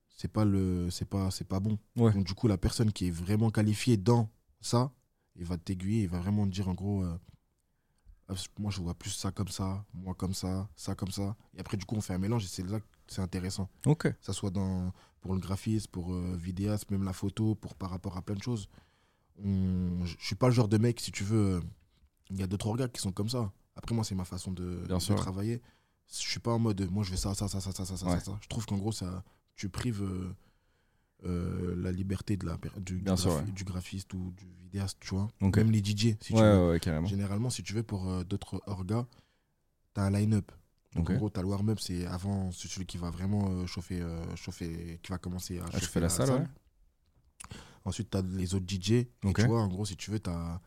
c'est pas, le, c'est pas, c'est pas bon. Ouais. Donc, du coup, la personne qui est vraiment qualifiée dans ça, il va t'aiguiller, il va vraiment te dire en gros, euh, Ah, moi je vois plus ça comme ça, moi comme ça, ça comme ça. Et après, du coup, on fait un mélange et c'est là que c'est intéressant. Ok. Ça soit dans, pour le graphisme, pour euh, vidéaste, même la photo, pour, par rapport à plein de choses. On- Je suis pas le genre de mec, si tu veux, euh, il y a deux, trois gars qui sont comme ça. Après, moi, c'est ma façon de, Bien de sûr. travailler. Je suis pas en mode, moi je vais ça, ça, ça, ça, ça, ça, ça, Ouais. ça. Je trouve qu'en gros, ça, tu prives euh, euh, la liberté de la, du, du, Bien sûr, graphi- ouais. du graphiste ou du vidéaste, tu vois. Même les DJ, si tu veux. ouais. Généralement, si tu veux, pour euh, d'autres orgas, tu as un line-up. Donc en gros, tu as le warm-up, c'est avant c'est celui qui va vraiment euh, chauffer, chauffer, qui va commencer à Ah, chauffer la salle, ouais. Ensuite, tu as les autres DJ. Et tu vois, en gros, si tu veux, tu as.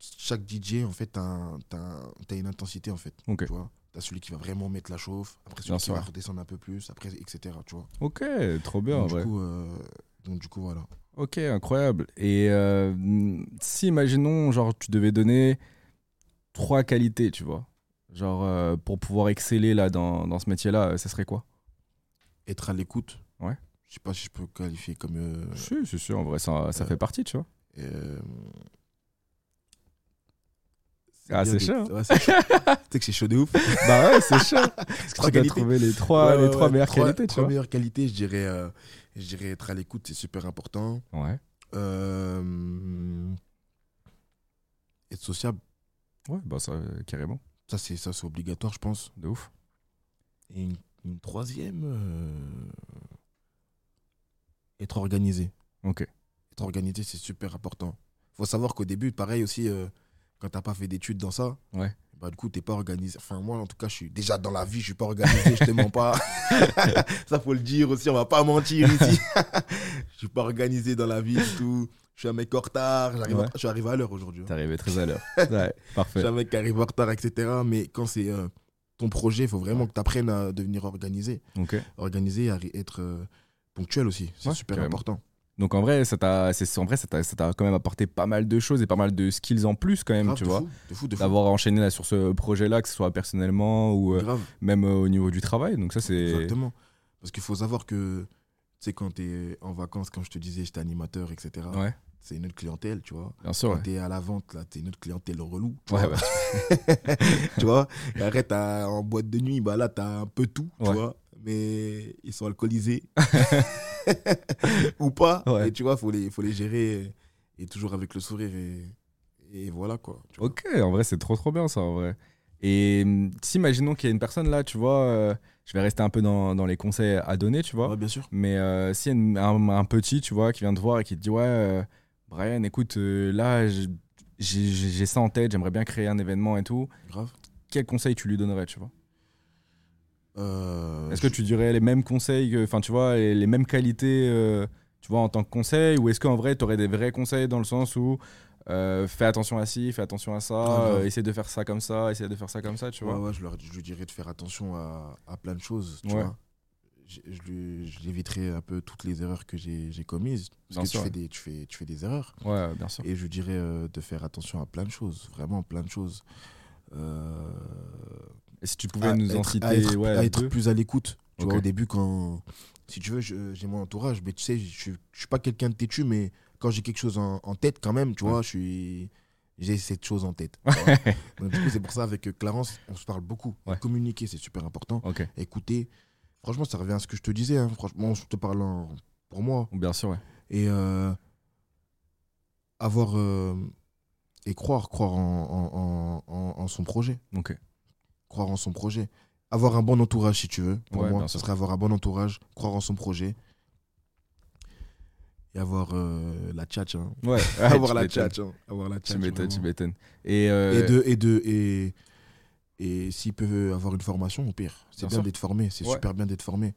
Chaque DJ, en fait, tu as, une intensité, en fait. Tu vois Tu as celui qui va vraiment mettre la chauffe, après celui Bien qui sûr, va redescendre un peu plus, après, etc. Tu vois Ok, trop bien, donc, du coup, euh, donc, du coup, voilà. Ok, incroyable. Et euh, si, imaginons, genre, tu devais donner trois qualités, tu vois, genre, euh, pour pouvoir exceller là dans, dans ce métier-là, ça serait quoi? Être à l'écoute. Ouais. Je sais pas si je peux qualifier comme. Si, c'est sûr, en vrai, ça, ça fait partie, tu vois. Ah, bien c'est chaud, hein. ouais, c'est chaud. tu sais que c'est chaud de ouf. bah ouais, c'est chaud. Parce que tu qualités. trouver les trois, Ouais, les trois ouais, meilleures trois- qualités, tu trois vois. meilleures qualités, je dirais, euh, je dirais être à l'écoute, c'est super important. Ouais. Euh, être sociable, Ouais, bah ça, euh, carrément. ça c'est ça c'est obligatoire, je pense. De ouf. Et une, une troisième, euh, être organisé. Ok. Être organisé, c'est super important. Faut savoir qu'au début, pareil aussi, quand t'as pas fait d'études dans ça, Ouais. bah du coup t'es pas organisé. Enfin moi en tout cas, je suis déjà dans la vie, je suis pas organisé, je te mens pas. ça faut le dire aussi, on va pas mentir ici. je suis pas organisé dans la vie tout. Je suis un mec en retard, Ouais. en- je suis arrivé à l'heure aujourd'hui. hein. T'es arrivé très à l'heure. ouais, Je parfait. suis un mec qui arrive en retard, etc. Mais quand c'est euh, ton projet, il faut vraiment que tu apprennes à devenir organisé. Ok. Organisé, à ri- être euh, ponctuel aussi. C'est super important. Donc en vrai, ça t'a, en vrai, ça t'a, ça t'a quand même apporté pas mal de choses et pas mal de skills en plus quand même, Grave, tu vois. D'avoir enchaîné là, sur ce projet-là, que ce soit personnellement ou euh, Grave, même euh, au niveau du travail. Donc ça, c'est. exactement. Parce qu'il faut savoir que, tu sais, quand tu es en vacances, comme je te disais, j'étais animateur, etc. Ouais, C'est une autre clientèle, tu vois. bien sûr. Quand Ouais. tu es à la vente, là, tu une autre clientèle relou. Tu Ouais, vois. bah, tu vois Et après, t'as- en boîte de nuit, bah là, tu as un peu tout, tu vois. Mais ils sont alcoolisés. Ou pas. Ouais. Et tu vois, il faut les, faut les gérer et, et toujours avec le sourire. Et, et voilà, quoi. tu vois. Ok, en vrai, c'est trop trop bien ça, en vrai. Et hum, si, imaginons qu'il y a une personne là, tu vois, euh, je vais rester un peu dans, dans les conseils à donner, tu vois. Ouais, bien sûr. Mais euh, s'il y a une- un, un petit, tu vois, qui vient te voir et qui te dit Ouais, euh, Brian, écoute, euh, là, j'ai ça en tête, j'aimerais bien créer un événement et tout. Grave. Quel conseil tu lui donnerais, tu vois? Euh, Est-ce que tu dirais les mêmes conseils, enfin, tu vois, les, les mêmes qualités, euh, tu vois, en tant que conseil Ou est-ce qu'en vrai, tu aurais des vrais conseils dans le sens où euh, fais attention à ci, fais attention à ça, Ah, essaie de faire ça comme ça, essaie de faire ça comme ça, tu vois? ouais, je, leur, je lui dirais de faire attention à, à plein de choses. Tu Ouais. vois je, je lui- je l'éviterai un peu toutes les erreurs que j'ai j'ai commises. Parce Bien que sûr, tu, fais des, tu, fais, tu fais des erreurs. Ouais, bien sûr. Et je lui dirais de faire attention à plein de choses. Vraiment plein de choses. Euh, Et si tu pouvais à nous en être, citer à être, ouais, à être deux plus à l'écoute. Tu vois, au début, quand. Si tu veux, j'ai mon entourage, mais tu sais, je je suis pas quelqu'un de têtu, mais quand j'ai quelque chose en, en tête, quand même, tu Ouais. vois, je suis. J'ai cette chose en tête. Donc, du coup, c'est pour ça, avec euh, Clarence, on se parle beaucoup. Ouais. Communiquer, c'est super important. Écouter. Franchement, ça revient à ce que je te disais. hein. Franchement, je te parle en- pour moi. bien sûr, ouais. Et euh, avoir. euh, et croire, croire en, en- en- en son projet Ok, croire en son projet. Avoir un bon entourage, si tu veux. Pour Ouais, moi, ce serait avoir un bon entourage, croire en son projet. et avoir euh, la tchatch. hein. Ouais, avoir tu la tchatch. hein. Avoir la Tu tchatch, m'étonnes, tu m'étonnes. Et, euh, Et de et de et et s'ils peuvent avoir une formation, au pire, c'est Bien d'être formé. C'est Ouais. super bien d'être formé.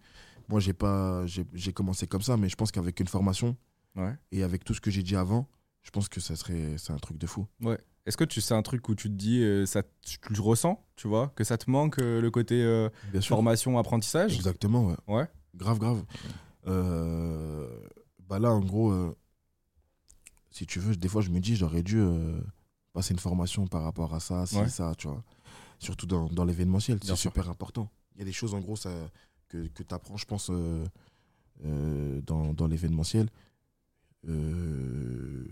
Moi, j'ai pas, j'ai commencé comme ça, mais je pense qu'avec une formation ouais. et avec tout ce que j'ai dit avant, je pense que ça serait, c'est un truc de fou. Est-ce que tu sais un truc où tu te dis, euh, ça, tu le ressens, tu vois, que ça te manque euh, le côté euh, formation, apprentissage? Exactement, ouais. Ouais. Grave, grave. Bah là, en gros, si tu veux, des fois, je me dis, j'aurais dû passer une formation par rapport à ça, si, Ouais. ça, tu vois. Surtout dans, dans l'événementiel, c'est super important. Il y a des choses, en gros, ça, que, que tu apprends, je pense, dans, dans l'événementiel. Euh,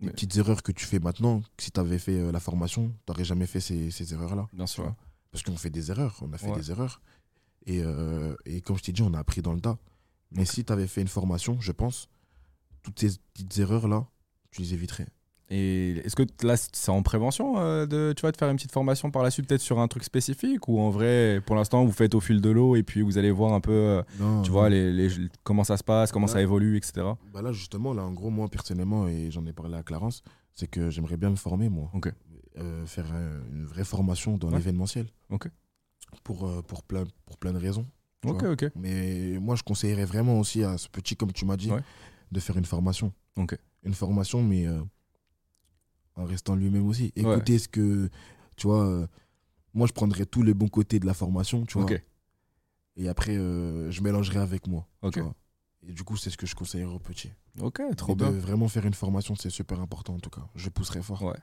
les petites erreurs que tu fais maintenant, que si tu avais fait euh, la formation, tu n'aurais jamais fait ces, ces erreurs-là. Bien sûr. Parce qu'on fait des erreurs, on a fait Ouais. des erreurs. Et, euh, et comme je t'ai dit, on a appris dans le tas. Mais si tu avais fait une formation, je pense, toutes ces petites erreurs-là, tu les éviterais. Et est-ce que là, c'est en prévention euh, de, tu vois, de faire une petite formation par la suite, peut-être sur un truc spécifique Ou en vrai, pour l'instant, vous faites au fil de l'eau et puis vous allez voir un peu, euh, Non, tu non. vois, les, les- comment ça se passe, comment ça évolue, etc. Bah là, justement, là, en gros, moi, personnellement, et j'en ai parlé à Clarence, c'est que j'aimerais bien me former, moi. Euh, faire une vraie formation dans Ouais. l'événementiel. Pour, pour, plein, pour plein de raisons. tu Ok, vois. ok. Mais moi, je conseillerais vraiment aussi à ce petit, comme tu m'as dit, Ouais. de faire une formation. Une formation, mais en restant lui-même aussi. Écouter ce que, tu vois, euh, moi, je prendrais tous les bons côtés de la formation, tu vois. Et après, euh, je mélangerai avec moi. tu Ok. vois. Et du coup, c'est ce que je conseillerais aux petits. Ok, trop bien. De vraiment faire une formation, c'est super important en tout cas. Je pousserai fort. Ouais.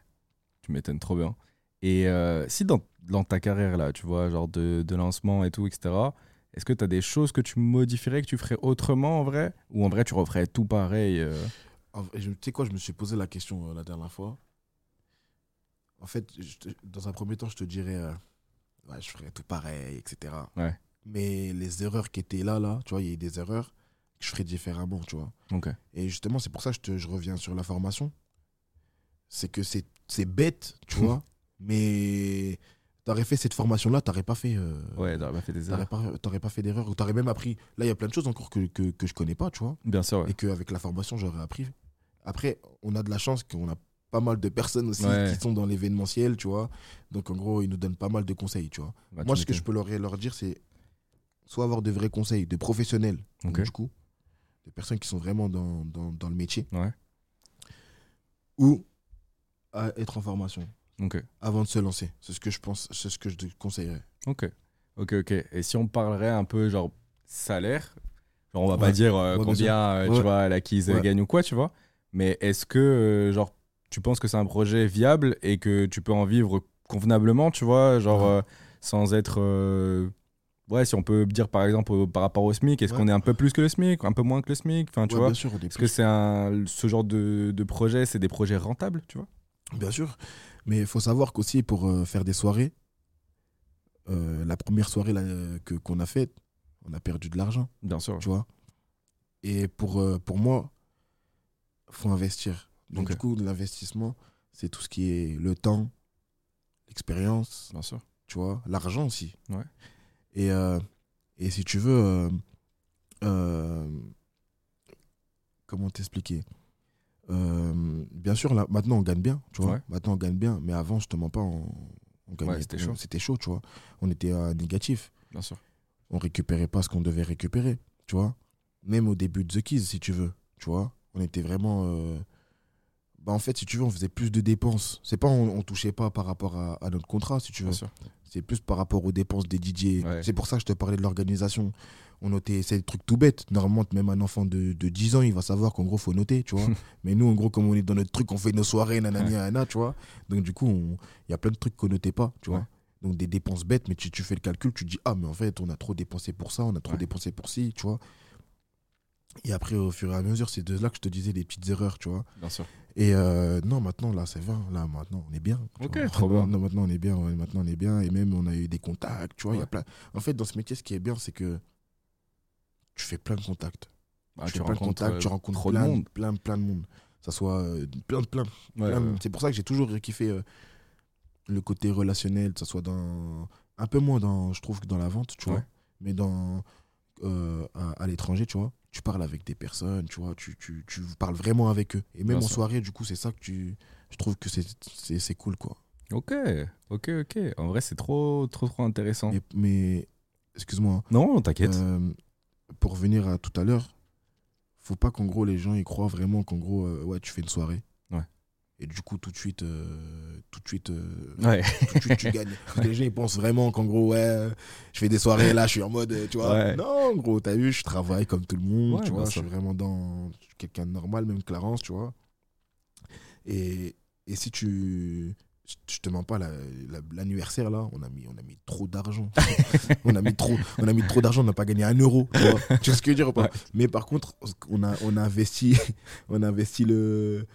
Tu m'étonnes trop bien. Et euh, si dans, dans ta carrière, là, tu vois, genre de, de lancement et tout, etc., est-ce que tu as des choses que tu modifierais, que tu ferais autrement en vrai? Ou en vrai, tu referais tout pareil euh? Tu sais quoi, je me suis posé la question euh, la dernière fois. En fait, te- dans un premier temps, je te dirais, euh, ouais, je ferais tout pareil, etc. Ouais. Mais les erreurs qui étaient là, là, tu vois, il y a eu des erreurs que je ferais différemment, tu vois. Ok. Et justement, c'est pour ça que je, te- je reviens sur la formation. C'est que c'est bête, tu vois, mais t'aurais fait cette formation-là, t'aurais pas fait. euh, Ouais, t'aurais pas fait des erreurs. pas, t'aurais pas fait d'erreur, ou t'aurais même appris. Là, il y a plein de choses encore que, que, que je connais pas, tu vois, Bien sûr, ouais. et qu'avec la formation, j'aurais appris. Après, on a de la chance qu'on a pas mal de personnes aussi Ouais. qui sont dans l'événementiel, tu vois. Donc, en gros, ils nous donnent pas mal de conseils, tu vois. Bah, tu Moi, ce que je peux leur, leur dire, c'est soit avoir de vrais conseils, de professionnels, donc, Ok. du coup, de personnes qui sont vraiment dans, dans, dans le métier, Ouais. ou à être en formation Ok. avant de se lancer. C'est ce que je pense, c'est ce que je te conseillerais. Ok. Ok, ok. Et si on parlerait un peu, genre, salaire, genre, on va pas dire euh, combien, euh, tu vois, l'acquise Ouais. gagne ou quoi, tu vois. Mais est-ce que, euh, genre, tu penses que c'est un projet viable et que tu peux en vivre convenablement, tu vois, genre, Ouais. euh, sans être. euh, Ouais, si on peut dire par exemple au- par rapport au SMIC, est-ce Ouais. qu'on est un peu plus que le SMIC, un peu moins que le SMIC Enfin, tu Ouais, vois, bien sûr, on est est-ce plus- que c'est un ce genre de, de projet, c'est des projets rentables, tu vois? Bien sûr. Mais il faut savoir qu'aussi, pour euh, faire des soirées, la première soirée là, que, qu'on a faite, on a perdu de l'argent, Bien sûr. tu vois? Et pour, pour moi, faut investir. Donc, du coup, l'investissement, c'est tout ce qui est le temps, l'expérience, Bien sûr. tu vois, l'argent aussi. Ouais. Et, euh, et si tu veux, euh, euh, comment t'expliquer Bien sûr, là, maintenant on gagne bien, tu vois. Ouais. Maintenant on gagne bien, mais avant, je te mens pas, on, on gagnait. Ouais, c'était chaud. C'était chaud, tu vois. On était négatif. Bien sûr. On récupérait pas ce qu'on devait récupérer, tu vois. Même au début de The Keys, si tu veux, tu vois. On était vraiment. Bah, en fait, si tu veux, on faisait plus de dépenses. C'est pas on, on touchait pas par rapport à, à notre contrat, si tu veux. C'est plus par rapport aux dépenses des DJ. Ouais. C'est pour ça que je te parlais de l'organisation. On notait, c'est des trucs tout bêtes. Normalement, même un enfant de, de 10 ans, il va savoir qu'en gros, faut noter, tu vois. Mais nous, en gros, comme on est dans notre truc, on fait nos soirées, nanani, nanana, tu vois. Donc, du coup, il y a plein de trucs qu'on notait pas, tu vois. Donc, des dépenses bêtes, mais tu, tu fais le calcul, tu te dis, ah, mais en fait, on a trop dépensé pour ça, on a trop Ouais. dépensé pour ci, tu vois. Et après, au fur et à mesure, c'est de là que je te disais des petites erreurs, tu vois. Bien sûr. Et euh, non, maintenant, là, c'est 20. Là, maintenant, on est bien. Ok, trop bien. Non, maintenant, on est bien. ouais, maintenant, on est bien. Et même, on a eu des contacts. Tu vois, il y a Ouais. plein... En fait, dans ce métier, ce qui est bien, c'est que tu fais plein de contacts. Tu tu fais plein de contacts, tu euh, rencontres plein, de monde. plein, plein de monde. Ça soit euh, plein, de- plein. Ouais, plein ouais. C'est pour ça que j'ai toujours kiffé le côté relationnel, que ça soit dans. Un peu moins dans, je trouve, que dans la vente, tu vois. Ouais. Mais dans. à, à l'étranger, tu vois. Tu parles avec des personnes, tu vois, tu, tu, tu parles vraiment avec eux. Et même Bien en sûr. soirée, du coup, c'est ça que tu. Je trouve que c'est- cool, quoi. Ok, ok, ok. En vrai, c'est trop, trop, trop intéressant. Mais, mais excuse-moi, hein, Non, t'inquiète. euh, pour revenir à tout à l'heure, faut pas qu'en gros les gens ils croient vraiment qu'en gros, euh, ouais, tu fais une soirée. Et du coup, tout de suite, euh, tout de suite, euh, Ouais. tout de suite tu gagnes. Parce que les gens ils pensent vraiment qu'en gros, ouais, je fais des soirées là, je suis en mode, euh, tu vois. Ouais. Non, gros, t'as vu, je travaille comme tout le monde, tu vois. Je suis vraiment dans quelqu'un de normal, même Clarence, tu vois. Et, et si tu. Je te mens pas, la- la- l'anniversaire là, on a mis, on a mis trop d'argent. on a mis trop, on a mis trop d'argent, on n'a pas gagné un euro. Tu vois, tu vois ce que je veux dire ou pas? Ouais. Mais par contre, on a, on a investi, on a investi le,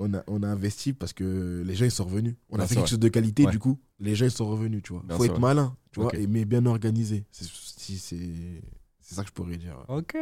on a, on a investi parce que les gens ils sont revenus. On a fait quelque chose de qualité, du coup, les gens ils sont revenus, tu vois. Faut être malin, tu vois, et, mais bien organisé. C'est, ça que je pourrais dire. Ok,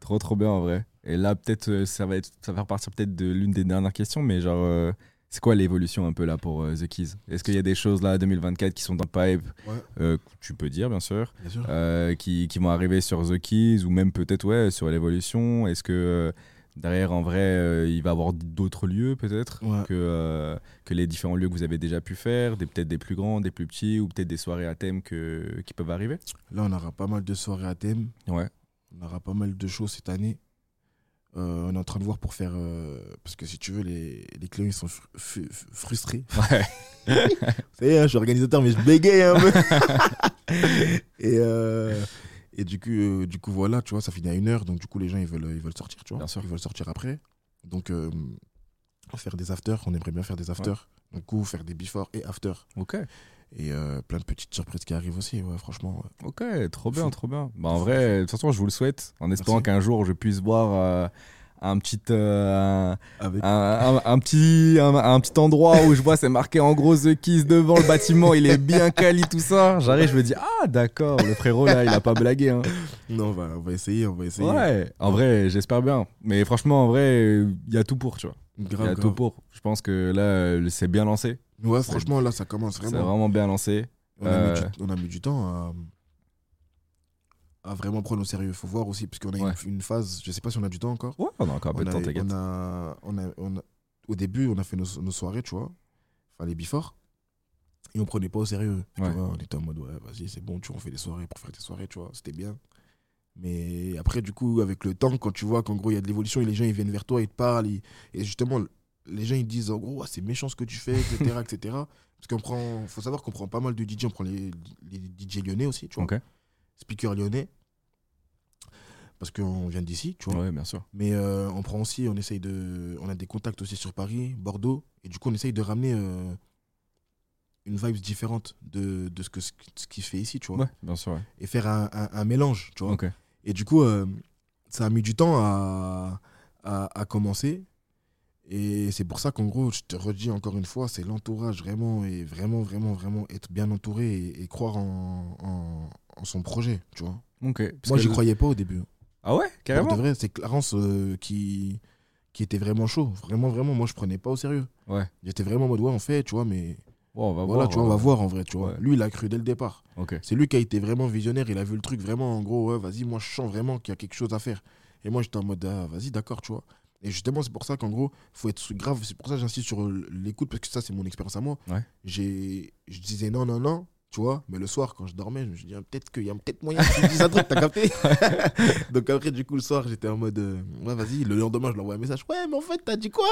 trop trop bien en vrai. Et là, peut-être, euh, ça va être, ça va faire partir peut-être de l'une des dernières questions, mais genre, euh, c'est quoi l'évolution un peu là pour euh, The Keys? Est-ce qu'il y a des choses là 2024 qui sont dans le pipe? Ouais, euh, Tu peux dire bien sûr, bien sûr. qui, qui vont arriver sur The Keys ou même peut-être ouais sur l'évolution? Est-ce que derrière en vrai, euh, il va y avoir d'autres lieux peut-être Ouais. que euh, que les différents lieux que vous avez déjà pu faire, peut-être des plus grands, des plus petits ou peut-être des soirées à thème que qui peuvent arriver. Là, on aura pas mal de soirées à thème. Ouais. On aura pas mal de choses cette année. Euh, on est en train de voir pour faire. parce que si tu veux, les, les clients ils sont fr- fr- frustrés. Ouais. Vous savez, hein, je suis organisateur, mais je bégaye un peu. et et du, coup, euh, du coup, voilà, tu vois, ça finit à une heure. Donc, du coup, les gens, ils veulent, ils veulent sortir, tu vois. Bien sûr. Ils veulent sortir après. Donc, euh, faire des afters. On aimerait bien faire des afters. Du coup, faire des before et after. Ok. Et euh, plein de petites surprises qui arrivent aussi, ouais, franchement. Ok, trop bien, Fou. trop bien. Bah, en vrai, de toute façon, je vous le souhaite, en espérant qu'un jour je puisse voir euh, un petit, euh, un, Avec... un, un- un petit, un, un petit endroit où je vois c'est marqué en gros The Kiss devant le bâtiment, il est bien quali tout ça. J'arrive, je me dis ah d'accord, le frérot là, il a pas blagué. Hein. Non, on va, on va essayer, on va essayer. Ouais, en vrai, j'espère bien. Mais franchement, en vrai, il y a tout pour, tu vois. Il y a grave. tout pour. Je pense que là, c'est bien lancé. Ouais, franchement, là, ça commence C'est vraiment. vraiment bien lancé. On, a Euh, mis du, on a mis du temps à, à vraiment prendre au sérieux. Il faut voir aussi, parce qu'on a Ouais. une, une phase, je sais pas si on a du temps encore. Ouais, on a encore un peu de a, temps, t'inquiète. on, a, on, a, on a- Au début, on a fait nos, nos soirées, tu vois. Enfin, les before. Et on prenait pas au sérieux. tu Ouais. vois. on était en mode, ouais, vas-y, c'est bon, tu vois, on fait des soirées pour faire des soirées, tu vois. C'était bien. Mais après, du coup, avec le temps, quand tu vois qu'en gros, il y a de l'évolution et les gens, ils viennent vers toi, ils te parlent. ils- Et justement, les gens, ils disent, en gros, c'est méchant ce que tu fais, etc. etc. Parce qu'on prend, faut savoir qu'on prend pas mal de DJ. On prend les, les DJ lyonnais aussi, tu vois. Speaker lyonnais. Parce qu'on vient d'ici, tu vois. Ouais, bien sûr. Mais euh, on prend aussi, on essaye de. On a des contacts aussi sur Paris, Bordeaux. Et du coup, on essaye de ramener euh, une vibe différente de, de ce que ce qui se fait ici, tu vois. Ouais, bien sûr. ouais. Et faire un, un- un mélange, tu vois. Et du coup, euh, ça a mis du temps à, à, à commencer. Et c'est pour ça qu'en gros, je te redis encore une fois, c'est l'entourage vraiment, et vraiment, vraiment, vraiment être bien entouré et, et croire en, en, en son projet, tu vois. Ok. Parce Moi, le- croyais pas au début. Ah ouais, Pour carrément. de vrai, c'est Clarence euh, qui, qui était vraiment chaud. Vraiment, vraiment, moi, je prenais pas au sérieux. Ouais. J'étais vraiment en mode, ouais, on fait, tu vois, mais Ouais, on va voilà, voir. tu vois, on va voir en vrai, tu vois. Lui, il a cru dès le départ. Ok. C'est lui qui a été vraiment visionnaire. Il a vu le truc vraiment, en gros, ouais, vas-y, moi, je sens vraiment qu'il y a quelque chose à faire. Et moi, j'étais en mode, ah, vas-y, d'accord, tu vois. Et justement, c'est pour ça qu'en gros, faut être grave. C'est pour ça que j'insiste sur l'écoute, parce que ça, c'est mon expérience à moi. Ouais. J'ai, je disais non, non, non, tu vois. Mais le soir, quand je dormais, je me suis dit, ah, peut-être qu'il y a peut-être moyen que tu dises un truc, t'as capté Donc après, du coup, le soir, j'étais en mode, euh, ouais, vas-y. Le lendemain, je lui envoie un message, ouais, mais en fait, t'as dit quoi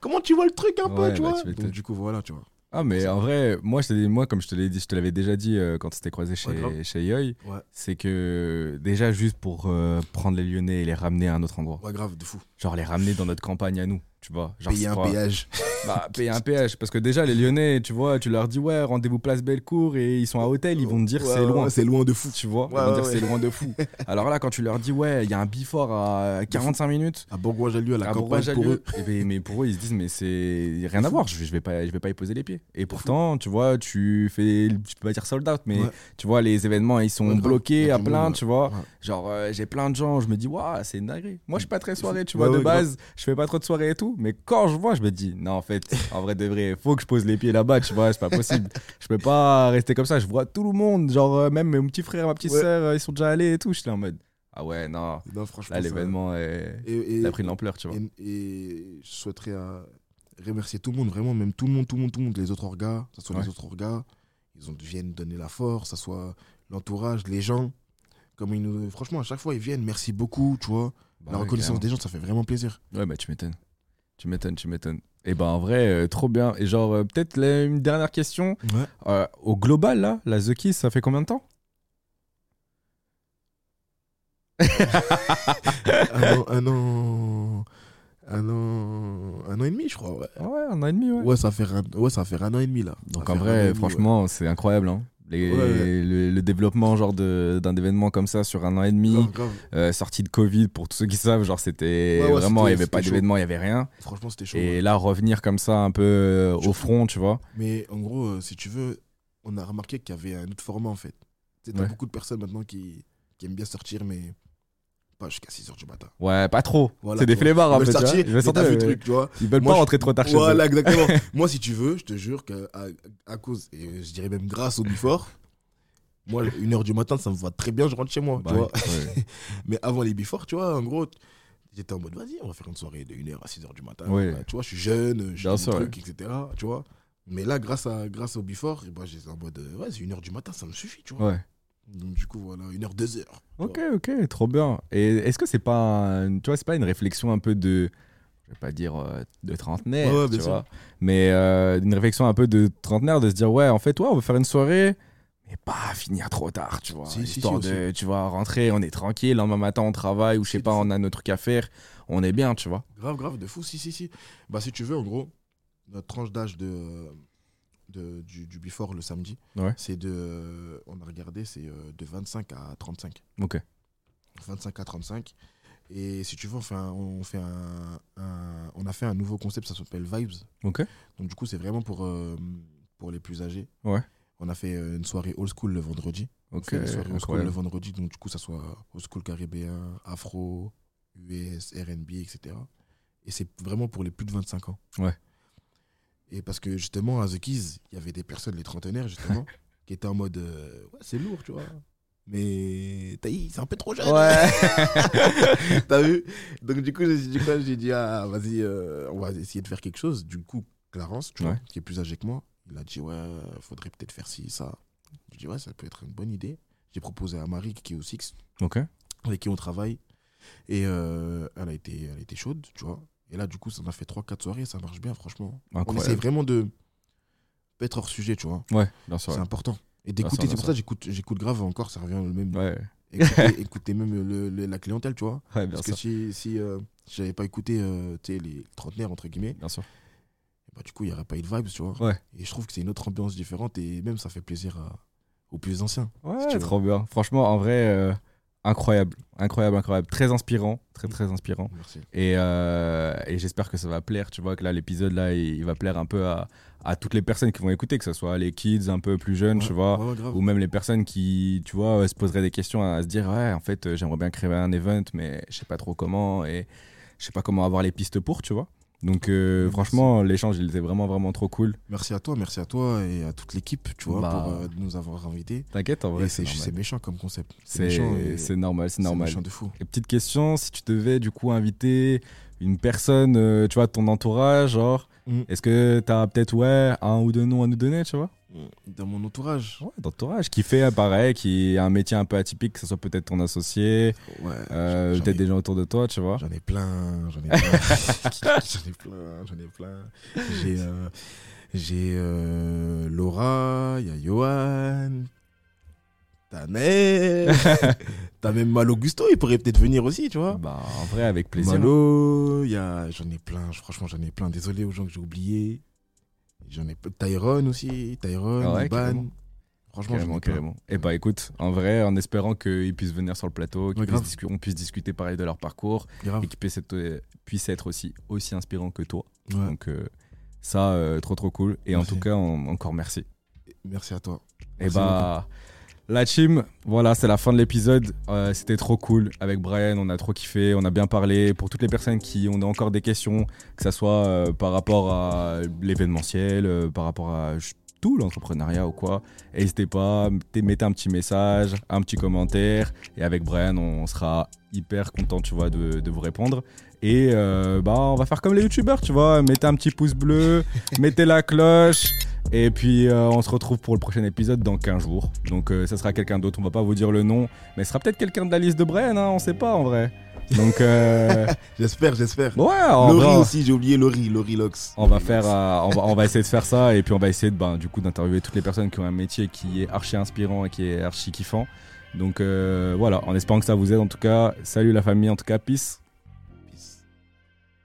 Comment tu vois le truc un peu, tu bah, vois tu. Donc, du coup, voilà, tu vois. Ah, mais en vrai, moi, je te dis- moi comme je te l'ai dit, je te l'avais déjà dit euh, quand c'était croisé chez, Ouais, chez Yoy, Ouais. c'est que déjà, juste pour euh, prendre les Lyonnais et les ramener à un autre endroit, Ouais, grave, de fou. genre les ramener dans notre campagne à nous, tu vois. Genre, Payer un pas- péage. Bah, payer un péage. Parce que déjà, les Lyonnais, tu vois, tu leur dis, ouais, rendez-vous place Bellecour et ils sont à hôtel, ils vont te dire Ouais, c'est loin. ouais, c'est loin de fou. Tu vois, ils vont dire c'est loin de fou. Alors là, quand tu leur dis, ouais, il y a un bifort à 45 minutes, À Bourgoin-Jallieu, à la à campagne, pour eux. eh ben, mais pour eux, ils se disent, mais c'est rien à voir, je, je vais pas, je vais pas y poser les pieds. Et pourtant, tu vois, tu fais, je peux pas dire sold out, mais tu vois, les événements, ils sont bloqués à plein, tu vois. Genre, euh, j'ai plein de gens, je me dis, waouh, c'est une dinguerie. Moi, je suis pas très soirée, tu vois, de base, je fais pas trop de soirées et tout, mais quand je vois, je me dis, non, en fait, en vrai de vrai, faut que je pose les pieds là-bas, tu vois, c'est pas possible. je peux pas rester comme ça, je vois tout le monde, genre, euh, même mon petit frère, ma petite Ouais. sœur, euh, ils sont déjà allés et tout, je suis là en mode. Ah ouais, non. Non, franchement. Là, l'événement, est... Et, et- il a pris de l'ampleur, tu vois. et, et je souhaiterais euh, remercier tout le monde, vraiment, même tout le monde, tout le monde, tout le monde, les autres orgas, que ce soit Ouais. les autres orgas, ils ont, viennent donner la force, que ce soit l'entourage, les gens. Comme ils nous, franchement, à chaque fois, ils viennent, merci beaucoup, tu vois. Bah la ouais, reconnaissance des gens, ça fait vraiment plaisir. Ouais, bah tu m'étonnes. Tu m'étonnes, tu m'étonnes. Et ben en vrai, euh, trop bien. Et genre, euh, peut-être la- une dernière question. Ouais. Euh, au global, là, la The Kiss, ça fait combien de temps? Un, an, un an. Un an. Un an et demi, je crois, ouais. Ouais, un an et demi, ouais. Ouais, ça un, ouais, ça faire un an et demi, là. Ça Donc en faire un an et vrai, demi, franchement, c'est incroyable. Hein. Les- Ouais, ouais. Le, le développement genre de- d'un événement comme ça sur un an et demi, Grave, grave. euh, sortie de Covid, pour tous ceux qui savent, genre c'était Ouais, vraiment, il n'y c'était- avait pas d'événement, il n'y avait rien. Franchement, c'était chaud. Et là, revenir comme ça un peu euh, au front, tu vois. Mais en gros, euh, si tu veux, on a remarqué qu'il y avait un autre format en fait. T'as beaucoup de personnes maintenant qui, qui aiment bien sortir, mais pas jusqu'à 6h du matin. Ouais, pas trop. Voilà, c'est des flemmards un Ils peu. sortir, Ils veulent sortir, le truc, tu vois. Ils veulent Moi, pas je- rentrer trop tard chez eux. Voilà, exactement. Moi, si tu veux, je te jure que à, à cause, et je dirais même grâce au Before, moi, une heure du matin, ça me va très bien, je rentre chez moi. Bah tu oui, vois. ouais. Mais avant les Before, tu vois, en gros, j'étais en mode, vas-y, on va faire une soirée de 1h à 6h du matin. Ouais. Tu vois, je suis jeune, je fais des trucs, etc. Tu vois. Mais là, grâce, à, grâce au Before, ben, j'étais en mode, ouais, c'est 1h du matin, ça me suffit, tu vois. Donc, du coup, voilà, 1h, 2h. Ok, ok, trop bien. Et est-ce que c'est pas, un- tu vois, c'est pas une réflexion un peu de, je vais pas dire euh, de trentenaire, Ouais, ouais, tu vois, mais euh, une réflexion un peu de trentenaire, de se dire ouais, en fait, ouais, on va faire une soirée, mais pas finir trop tard, tu vois, Si, histoire si, de, tu vois, rentrer, on est tranquille, le lendemain matin on travaille ou je sais pas, on a notre truc à faire, on est bien, tu vois. Grave, grave, de fou, si, si, si. Bah, si tu veux, en gros, notre tranche d'âge de, de, du, du Before le samedi, Ouais. c'est de, on a regardé, c'est euh, de 25 à 35. Ok. 25 à 35. Et si tu veux, on, fait un- on, fait un, un- on a fait un nouveau concept, ça s'appelle Vibes. Ok. Donc, du coup, c'est vraiment pour, euh, pour les plus âgés. Ouais. On a fait euh, une soirée old school le vendredi. On Ok. fait une soirée old school le vendredi, donc du coup, ça soit old school caribéen, afro, US, RB, etc. Et c'est vraiment pour les plus de 25 ans. Ouais. Et parce que justement, à The Keys, il y avait des personnes, les trentenaires, justement, qui étaient en mode euh, ouais, c'est lourd, tu vois. Mais Taï, c'est un peu trop jeune. Ouais. T'as vu? Donc, du coup, j'ai dit quoi? J'ai dit, ah, vas-y, euh, on va essayer de faire quelque chose. Du coup, Clarence, tu vois, qui est plus âgé que moi, il a dit, ouais, faudrait peut-être faire ci, ça. J'ai dit, ouais, ça peut être une bonne idée. J'ai proposé à Marie, qui est au Six, avec qui on travaille. Et euh, elle, a été, elle a été chaude, tu vois. Et là, du coup, ça m'a fait 3-4 soirées, ça marche bien, franchement. On essaie vraiment de pas être hors sujet, tu vois. Ouais, bien sûr. C'est ouais. important. Et d'écouter, c'est pour ça que j'écoute, grave encore, ça revient au même. Ouais, Écouter, écouter même le- le- la clientèle, tu vois. ouais, bien Parce sûr. que si, si, euh, j'avais pas écouté euh, les trentenaires, entre guillemets, Bien sûr. bah, du coup, il n'y aurait pas eu de vibes, tu vois. Ouais. Et je trouve que c'est une autre ambiance différente et même ça fait plaisir à- aux plus anciens. Ouais, Si trop bien. Franchement, en vrai, euh, incroyable. Incroyable, incroyable. Très inspirant. Très, très inspirant. Merci. Et, euh, et j'espère que ça va plaire. Tu vois que là, l'épisode, là, il, il va plaire un peu à, à toutes les personnes qui vont écouter, que ce soit les kids un peu plus jeunes, tu vois, Ouais, ou même les personnes qui, tu vois, se poseraient des questions à, se dire, ouais, en fait, euh, j'aimerais bien créer un event, mais je sais pas trop comment et je sais pas comment avoir les pistes pour, tu vois. Donc, euh, Merci. franchement, l'échange, il était vraiment, vraiment trop cool. Merci à toi, merci à toi et à toute l'équipe, tu vois, Bah. pour euh, nous avoir invités. T'inquiète, en vrai, c'est méchant comme concept. C'est normal, c'est c'est normal. méchant de fou. Et petite question, si tu devais du coup inviter une personne, euh, tu vois, de ton entourage, genre, Mm. est-ce que t'as peut-être, ouais, un ou deux noms à nous donner, tu vois? Dans mon entourage, Ouais, d'entourage, qui fait pareil, qui a un métier un peu atypique, que ce soit peut-être ton associé, ouais, euh, peut-être des gens autour de toi, tu vois. J'en ai plein, j'en ai plein, j'en ai plein, j'en ai plein. J'ai euh, euh, Laura, il y a Johan, t'as Nel, t'as même Malo Gusto, il pourrait peut-être venir aussi, tu vois. Bah, en vrai, avec plaisir. Malo, j'en ai plein, franchement j'en ai plein. Désolé aux gens que j'ai oubliés. J'en ai peu- Tyrone aussi, Tyrone, Ah ouais, Iban. carrément. Franchement, Carrément. Et bah écoute, en vrai, en espérant qu'ils puissent venir sur le plateau, qu'ils Ouais, puisse discuter pareil de leur parcours Grave. et qu'ils puissent être, euh, puissent être aussi, aussi inspirants que toi. Ouais. Donc euh, ça, euh, trop trop cool. Et en tout cas, on- encore merci. Merci à toi. Et Merci bah, la team, voilà, c'est la fin de l'épisode. Euh, C'était trop cool avec Brian, on a trop kiffé, on a bien parlé. Pour toutes les personnes qui ont encore des questions, que ça soit euh, par rapport à l'événementiel, euh, par rapport à tout l'entrepreneuriat ou quoi, n'hésitez pas, mettez, un petit message, un petit commentaire. Et avec Brian, on sera hyper content, tu vois, de, de vous répondre. Et bah, on va faire comme les youtubeurs, tu vois. Mettez un petit pouce bleu, mettez la cloche. Et puis euh, on se retrouve pour le prochain épisode dans 15 jours. Donc euh, ça sera quelqu'un d'autre, on va pas vous dire le nom. Mais ce sera peut-être quelqu'un de la liste de Brian, hein, on sait pas en vrai. Donc euh, J'espère, j'espère. ouais, Laurie vrai, aussi, j'ai oublié Laurie, Laurie Lox. on va faire, on, va, on va essayer de faire ça et puis on va essayer de, ben, du coup, d'interviewer toutes les personnes qui ont un métier qui est archi inspirant et qui est archi kiffant. Donc voilà, en espérant que ça vous aide en tout cas. Salut la famille, en tout cas, peace.